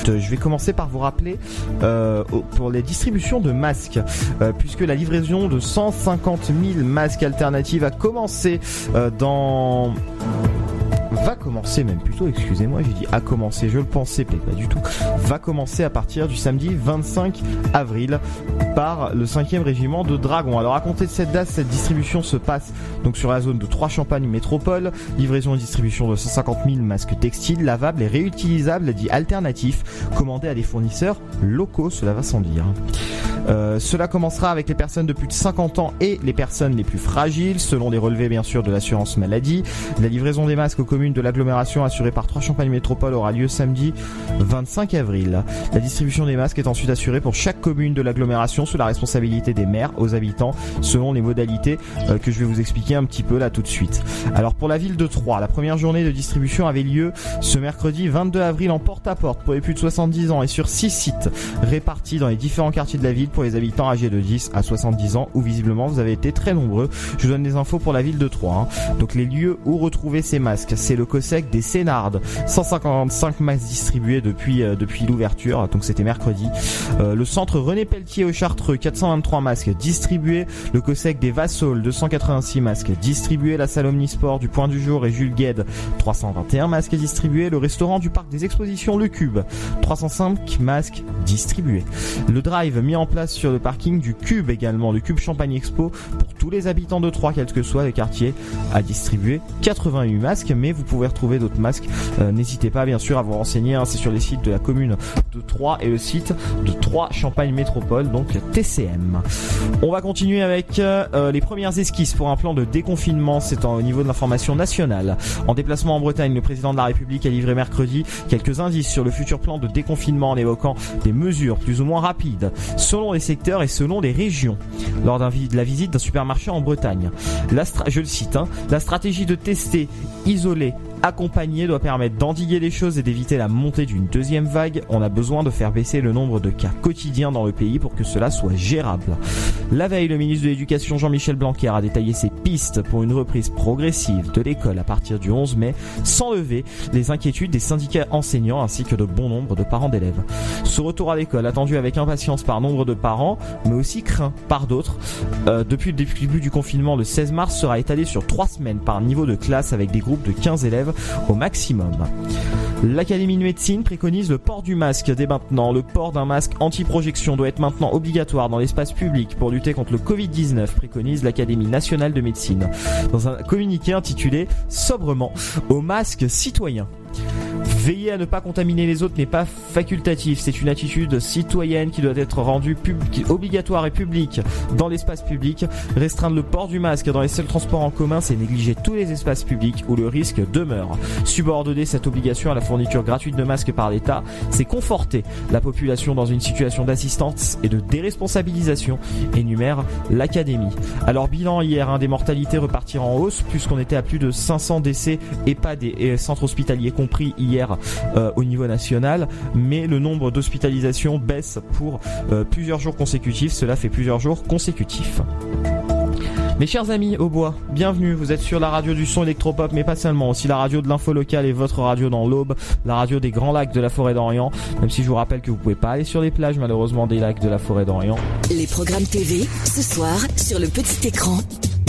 [SPEAKER 35] Euh, Je vais commencer par vous rappeler euh, pour les distributions de masques, puisque la livraison de 150 000 masques alternatifs a commencé dans va commencer même plutôt, excusez-moi, j'ai dit a commencé, je le pensais, mais pas du tout, va commencer à partir du samedi 25 avril par le 5e régiment de Dragons. Alors à compter de cette date, cette distribution se passe donc sur la zone de Trois Champagne Métropole, livraison et distribution de 150 000 masques textiles, lavables et réutilisables, dits alternatifs, commandés à des fournisseurs locaux, cela va sans dire. Euh, cela commencera avec les personnes de plus de 50 ans et les personnes les plus fragiles, selon les relevés bien sûr de l'assurance maladie. La livraison des masques de l'agglomération assurée par Trois Champagne Métropole aura lieu samedi 25 avril. La distribution des masques est ensuite assurée pour chaque commune de l'agglomération sous la responsabilité des maires aux habitants selon les modalités euh, que je vais vous expliquer un petit peu là tout de suite. Alors pour la ville de Troyes, la première journée de distribution avait lieu ce mercredi 22 avril en porte-à-porte pour les plus de 70 ans et sur 6 sites répartis dans les différents quartiers de la ville pour les habitants âgés de 10 à 70 ans où visiblement vous avez été très nombreux. Je vous donne des infos pour la ville de Troyes. hein. Donc les lieux où retrouver ces masques, c'est le COSEC des Sénardes, 155 masques distribués depuis euh, depuis l'ouverture, donc c'était mercredi. Euh, le centre René Pelletier au Chartreux, 423 masques distribués. Le COSEC des Vassols, 286 masques distribués. La salle Omnisport du Point du Jour et Jules Gued, 321 masques distribués. Le restaurant du Parc des Expositions Le Cube, 305 masques distribués. Le drive mis en place sur le parking du Cube également, le Cube Champagne Expo, pour tous les habitants de Troyes, quel que soit le quartier, a distribué 88 masques, mais vous pouvez retrouver d'autres masques. Euh, N'hésitez pas bien sûr à vous renseigner, hein, c'est sur les sites de la commune de Troyes et le site de Troyes Champagne Métropole, donc TCM. On va continuer avec euh, les premières esquisses pour un plan de déconfinement, c'est au niveau de l'information nationale. En déplacement en Bretagne, le président de la République a livré mercredi quelques indices sur le futur plan de déconfinement en évoquant des mesures plus ou moins rapides selon les secteurs et selon les régions. Lors de la visite d'un supermarché en Bretagne, je le cite, hein, la stratégie de tester, isoler, accompagner doit permettre d'endiguer les choses et d'éviter la montée d'une deuxième vague. On a besoin de faire baisser le nombre de cas quotidiens dans le pays pour que cela soit gérable. La veille, le ministre de l'Éducation Jean-Michel Blanquer a détaillé ses pistes pour une reprise progressive de l'école à partir du 11 mai, sans lever les inquiétudes des syndicats enseignants ainsi que de bon nombre de parents d'élèves. Ce retour à l'école attendu avec impatience par nombre de parents, mais aussi craint par d'autres, euh, depuis le début du confinement le 16 mars sera étalé sur trois semaines par niveau de classe avec des groupes de 15 élèves au maximum. L'Académie de médecine préconise le port du masque dès maintenant. Le port d'un masque anti-projection doit être maintenant obligatoire dans l'espace public pour lutter contre le Covid-19, préconise l'Académie nationale de médecine. Dans un communiqué intitulé Sobrement au masque citoyen. Veiller à ne pas contaminer les autres n'est pas facultatif, c'est une attitude citoyenne qui doit être rendue obligatoire et publique dans l'espace public. Restreindre le port du masque dans les seuls transports en commun, c'est négliger tous les espaces publics où le risque demeure. Subordonner cette obligation à la fourniture gratuite de masques par l'État, c'est conforter la population dans une situation d'assistance et de déresponsabilisation, énumère l'Académie. Alors bilan hier, hein, des mortalités repartir en hausse puisqu'on était à plus de 500 décès et et centres hospitaliers compris hier euh, au niveau national, mais le nombre d'hospitalisations baisse pour euh, plusieurs jours consécutifs, cela fait plusieurs jours consécutifs. Mes chers amis au bois, bienvenue, vous êtes sur la radio du son électropop, mais pas seulement, aussi la radio de l'info locale et votre radio dans l'Aube, la radio des grands lacs de la forêt d'Orient, même si je vous rappelle que vous pouvez pas aller sur les plages malheureusement des lacs de la forêt d'Orient.
[SPEAKER 12] Les programmes TV, ce soir, sur le petit écran.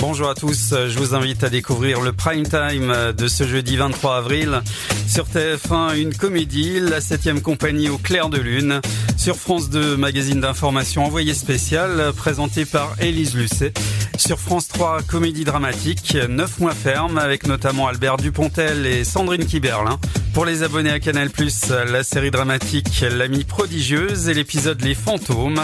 [SPEAKER 17] Bonjour à tous, je vous invite à découvrir le prime time de ce jeudi 23 avril. Sur TF1, une comédie, la 7ème compagnie au clair de lune. Sur France 2, magazine d'information envoyé spécial, présenté par Élise Lucet. Sur France 3, comédie dramatique, 9 mois ferme, avec notamment Albert Dupontel et Sandrine Kiberlin. Pour les abonnés à Canal+, la série dramatique L'amie prodigieuse et l'épisode Les fantômes.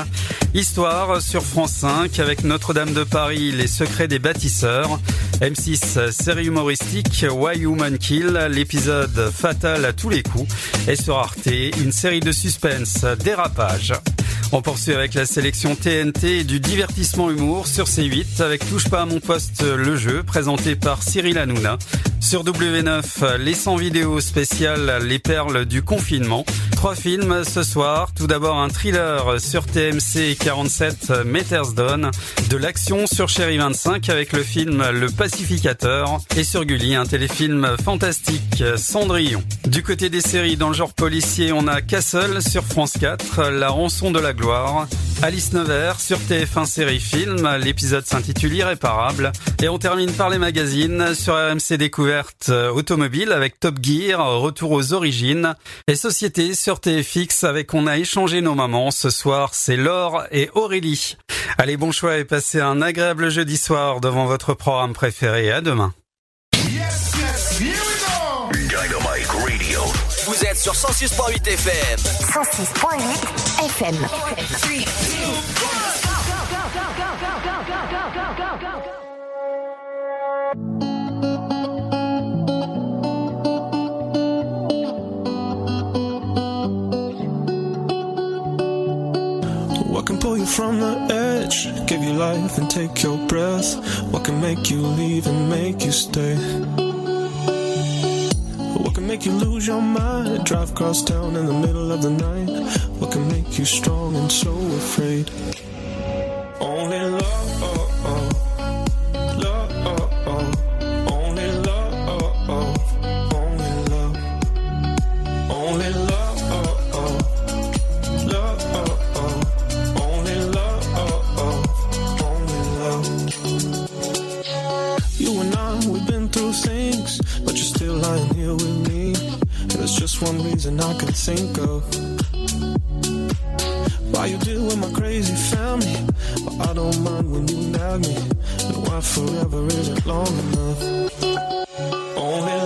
[SPEAKER 17] Histoire sur France 5 avec Notre-Dame de Paris, Les secrets des bâtisseurs. M6, série humoristique Why Human Kill, l'épisode fatal à tous les coups. Et sur Arte, une série de suspense, Dérapage. On poursuit avec la sélection TNT du divertissement humour sur C8 avec Touche pas à mon poste le jeu présenté par Cyril Hanouna. Sur W9, les 100 vidéos spéciales Les perles du confinement. Trois films ce soir. Tout d'abord un thriller sur TMC 47 Meters Dawn. De l'action sur Chéri 25 avec le film Le Pacificateur. Et sur Gulli, un téléfilm fantastique Cendrillon. Du côté des séries dans le genre policier, on a Castle sur France 4, La rançon de la gloire. Alice Nevers sur TF1 série film, l'épisode s'intitule Irréparable. Et on termine par les magazines sur RMC Découverte euh, Automobile avec Top Gear, Retour aux origines. Et Société sur TFX avec On a échangé nos mamans. Ce soir, c'est Laure et Aurélie. Allez, bon choix et passez un agréable jeudi soir devant votre programme préféré. À demain.
[SPEAKER 4] Sur 106.8 FM.
[SPEAKER 1] 106.8 FM.
[SPEAKER 2] What can pull you from the
[SPEAKER 31] edge? Give you life and take your breath? What can make you leave and make you stay? What can make you lose your mind? Drive across town in the middle of the night. What can make you strong and so afraid? Only just one reason I can think of. Why you deal with my crazy family, but I don't mind when you nag me. And why forever isn't long enough. Only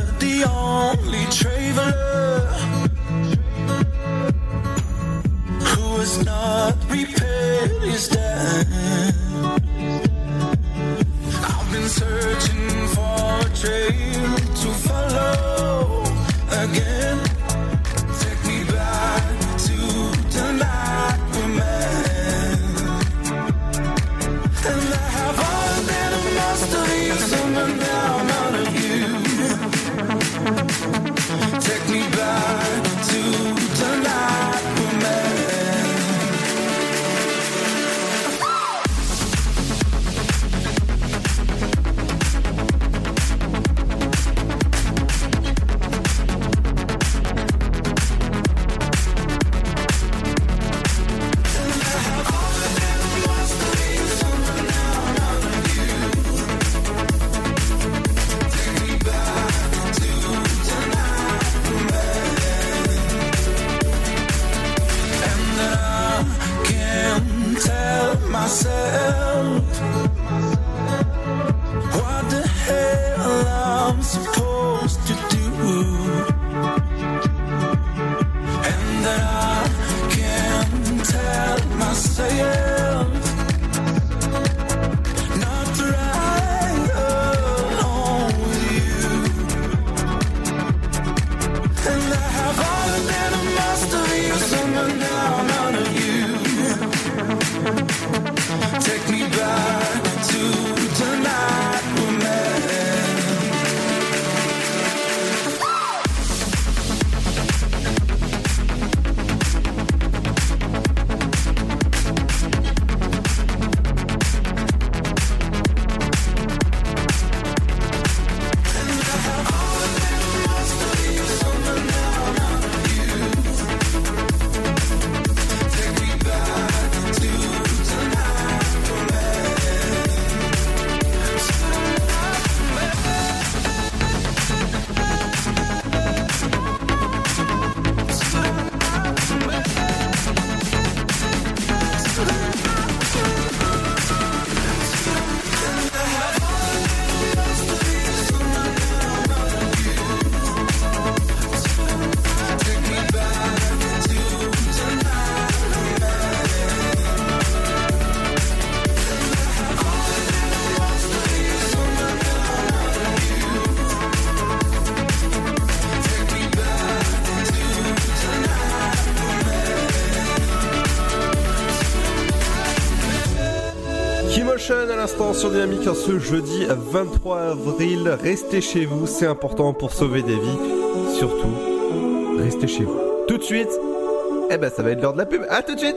[SPEAKER 31] The only traveler who has not repaid his debt. I've been searching for a trail to follow again.
[SPEAKER 9] Sur Dynamique en ce jeudi 23 avril. Restez chez vous, c'est important pour sauver des vies. Surtout, restez chez vous. Tout de suite, eh ben ça va être l'heure de la pub. À tout de suite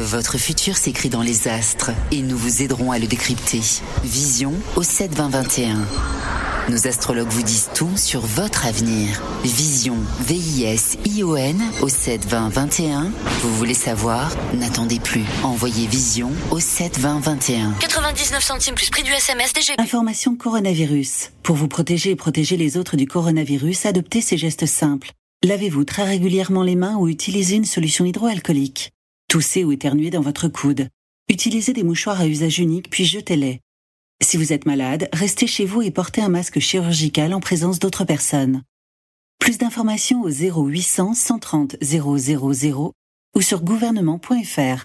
[SPEAKER 12] Votre futur s'écrit dans les astres et nous vous aiderons à le décrypter. Vision au 7 20 21. Nos astrologues vous disent tout sur votre avenir. Vision, V-I-S-I-O-N au 7 20 21. Vous voulez savoir? N'attendez plus. Envoyez Vision au 7 20 21.
[SPEAKER 1] 99 centimes plus prix du SMS DGP.
[SPEAKER 24] Information coronavirus. Pour vous protéger et protéger les autres du coronavirus, adoptez ces gestes simples. Lavez-vous très régulièrement les mains ou utilisez une solution hydroalcoolique. Toussez ou éternuez dans votre coude. Utilisez des mouchoirs à usage unique puis jetez-les. Si vous êtes malade, restez chez vous et portez un masque chirurgical en présence d'autres personnes. Plus d'informations au 0800 130 000 ou sur gouvernement.fr.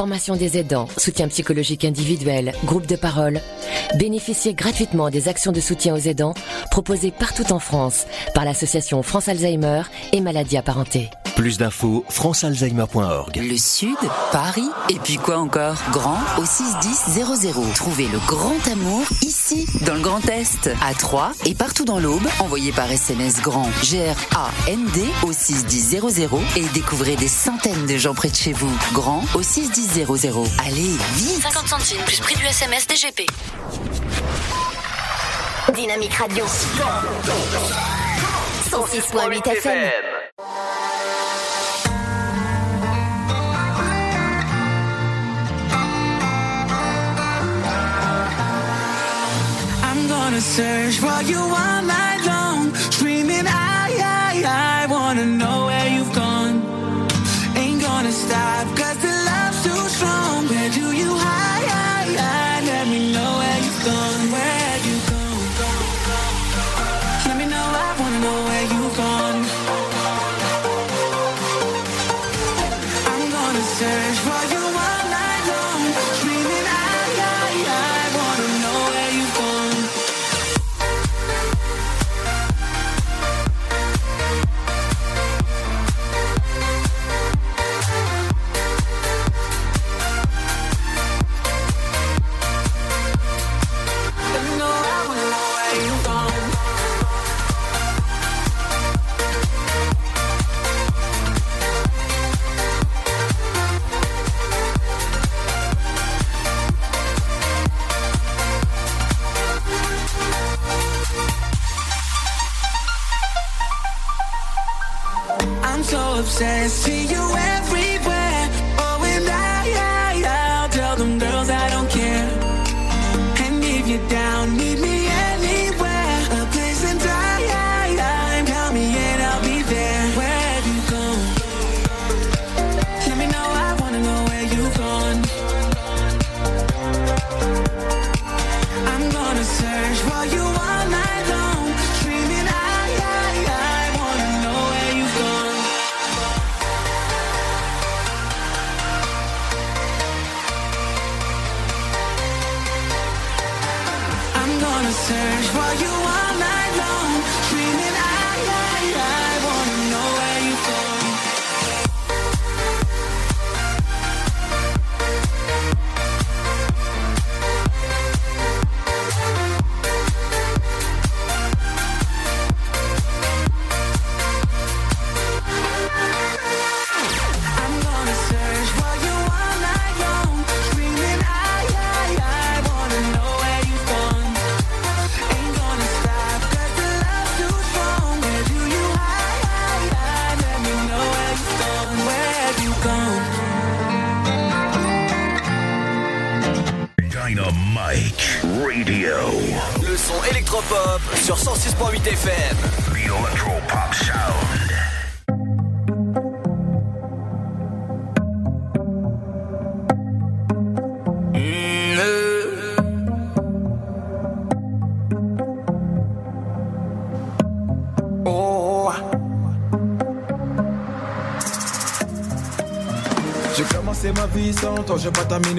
[SPEAKER 27] Formation des aidants, soutien psychologique individuel, groupe de parole. Bénéficiez gratuitement des actions de soutien aux aidants proposées partout en France par l'association France Alzheimer et maladies apparentées.
[SPEAKER 28] Plus d'infos, francealzheimer.org.
[SPEAKER 12] Le Sud, Paris, et puis quoi encore? Grand au 61000. Trouvez le grand amour ici, dans le Grand Est, à Troyes et partout dans l'Aube. Envoyez par SMS grand G-R-A-N-D au 61000 et découvrez des centaines de gens près de chez vous. Grand au 61000. Allez, vite
[SPEAKER 1] 50 centimes plus prix du SMS DGP. Dynamique Radio. 106.8 FM.
[SPEAKER 29] I'm gonna search for you all night long, screaming, I, I, I wanna know I'm so obsessed, see you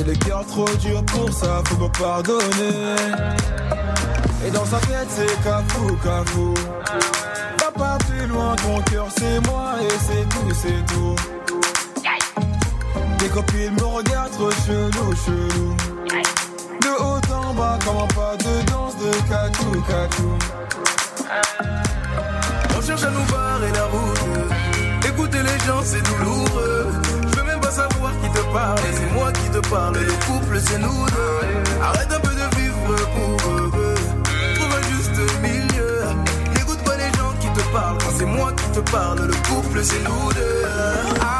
[SPEAKER 21] J'ai le cœur trop dur pour ça, faut me pardonner. Et dans sa tête c'est cafou, cafou. Va pas plus loin, ton cœur c'est moi et c'est tout, c'est tout. Tes copines me regardent trop chelou, chelou. De haut en bas, comment pas de danse de cacou, cacou.
[SPEAKER 18] On cherche à nous barrer la route. Écouter les gens, c'est douloureux. Savoir qui te parle. C'est moi qui te parle. Le couple, c'est nous deux. Arrête un peu de vivre pour eux. Trouve un juste milieu. N'écoute pas les gens qui te parlent. C'est moi qui te parle, le couple, c'est nous deux.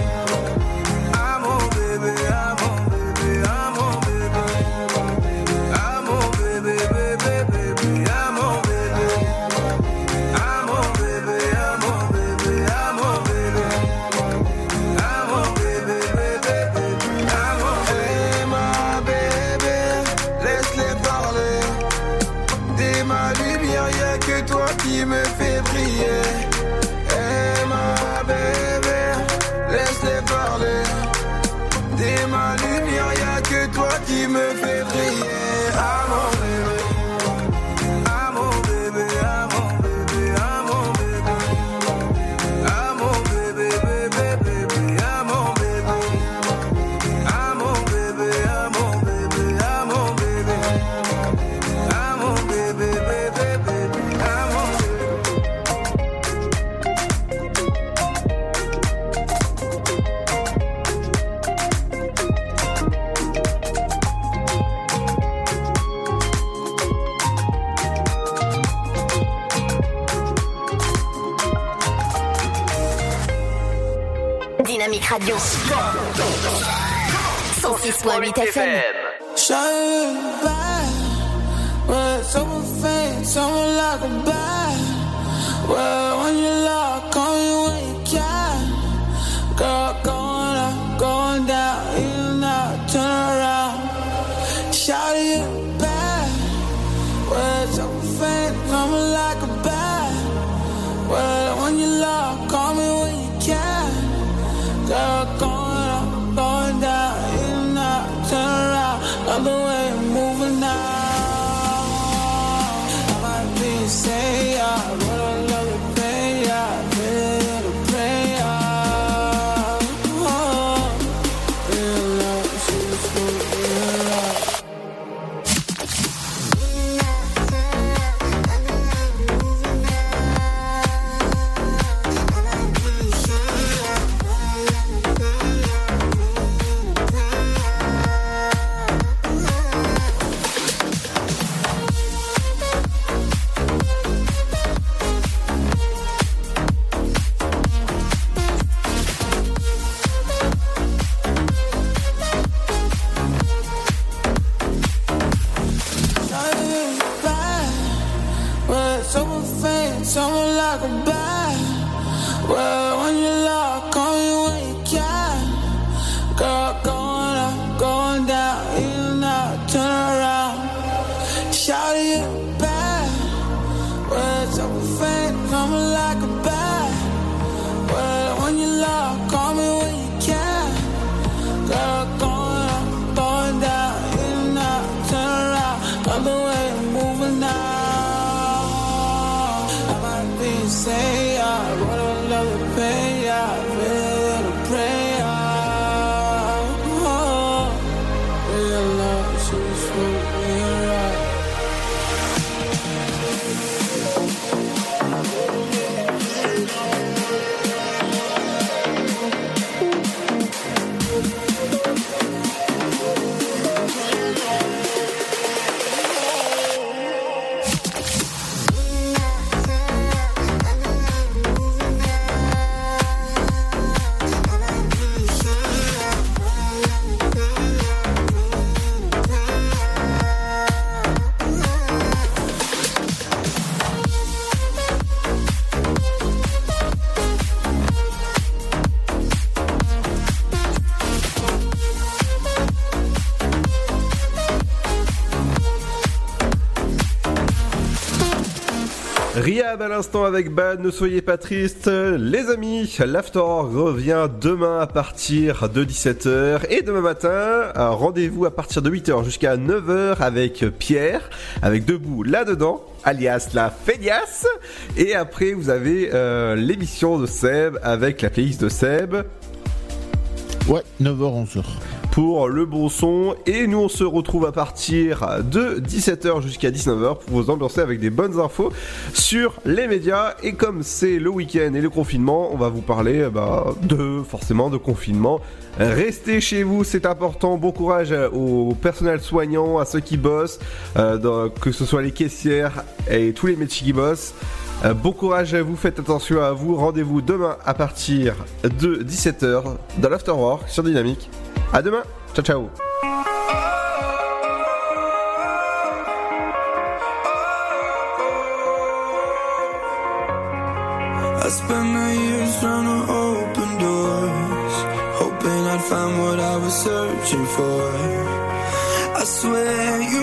[SPEAKER 9] À l'instant avec Bad, ne soyez pas tristes. Les amis, l'After revient demain à partir de 17h et demain matin, rendez-vous à partir de 8h jusqu'à 9h avec Pierre, avec Debout là-dedans alias la feignasse et après vous avez euh, l'émission de Seb avec la playlist de Seb
[SPEAKER 11] Ouais, 9h, 11h.
[SPEAKER 9] Pour le bon son. Et nous, on se retrouve à partir de 17h jusqu'à 19h pour vous ambiancer avec des bonnes infos sur les médias. Et comme c'est le week-end et le confinement, on va vous parler bah, de forcément de confinement. Restez chez vous, c'est important. Bon courage au personnel soignant, à ceux qui bossent, euh, que ce soit les caissières et tous les métiers qui bossent. Euh, bon courage à vous, faites attention à vous. Rendez-vous demain à partir de 17h dans l'Afterwork sur Dynamique. À demain, ciao ciao.
[SPEAKER 18] I spent my years trying to open doors, hoping I'd find what I was searching for. I swear you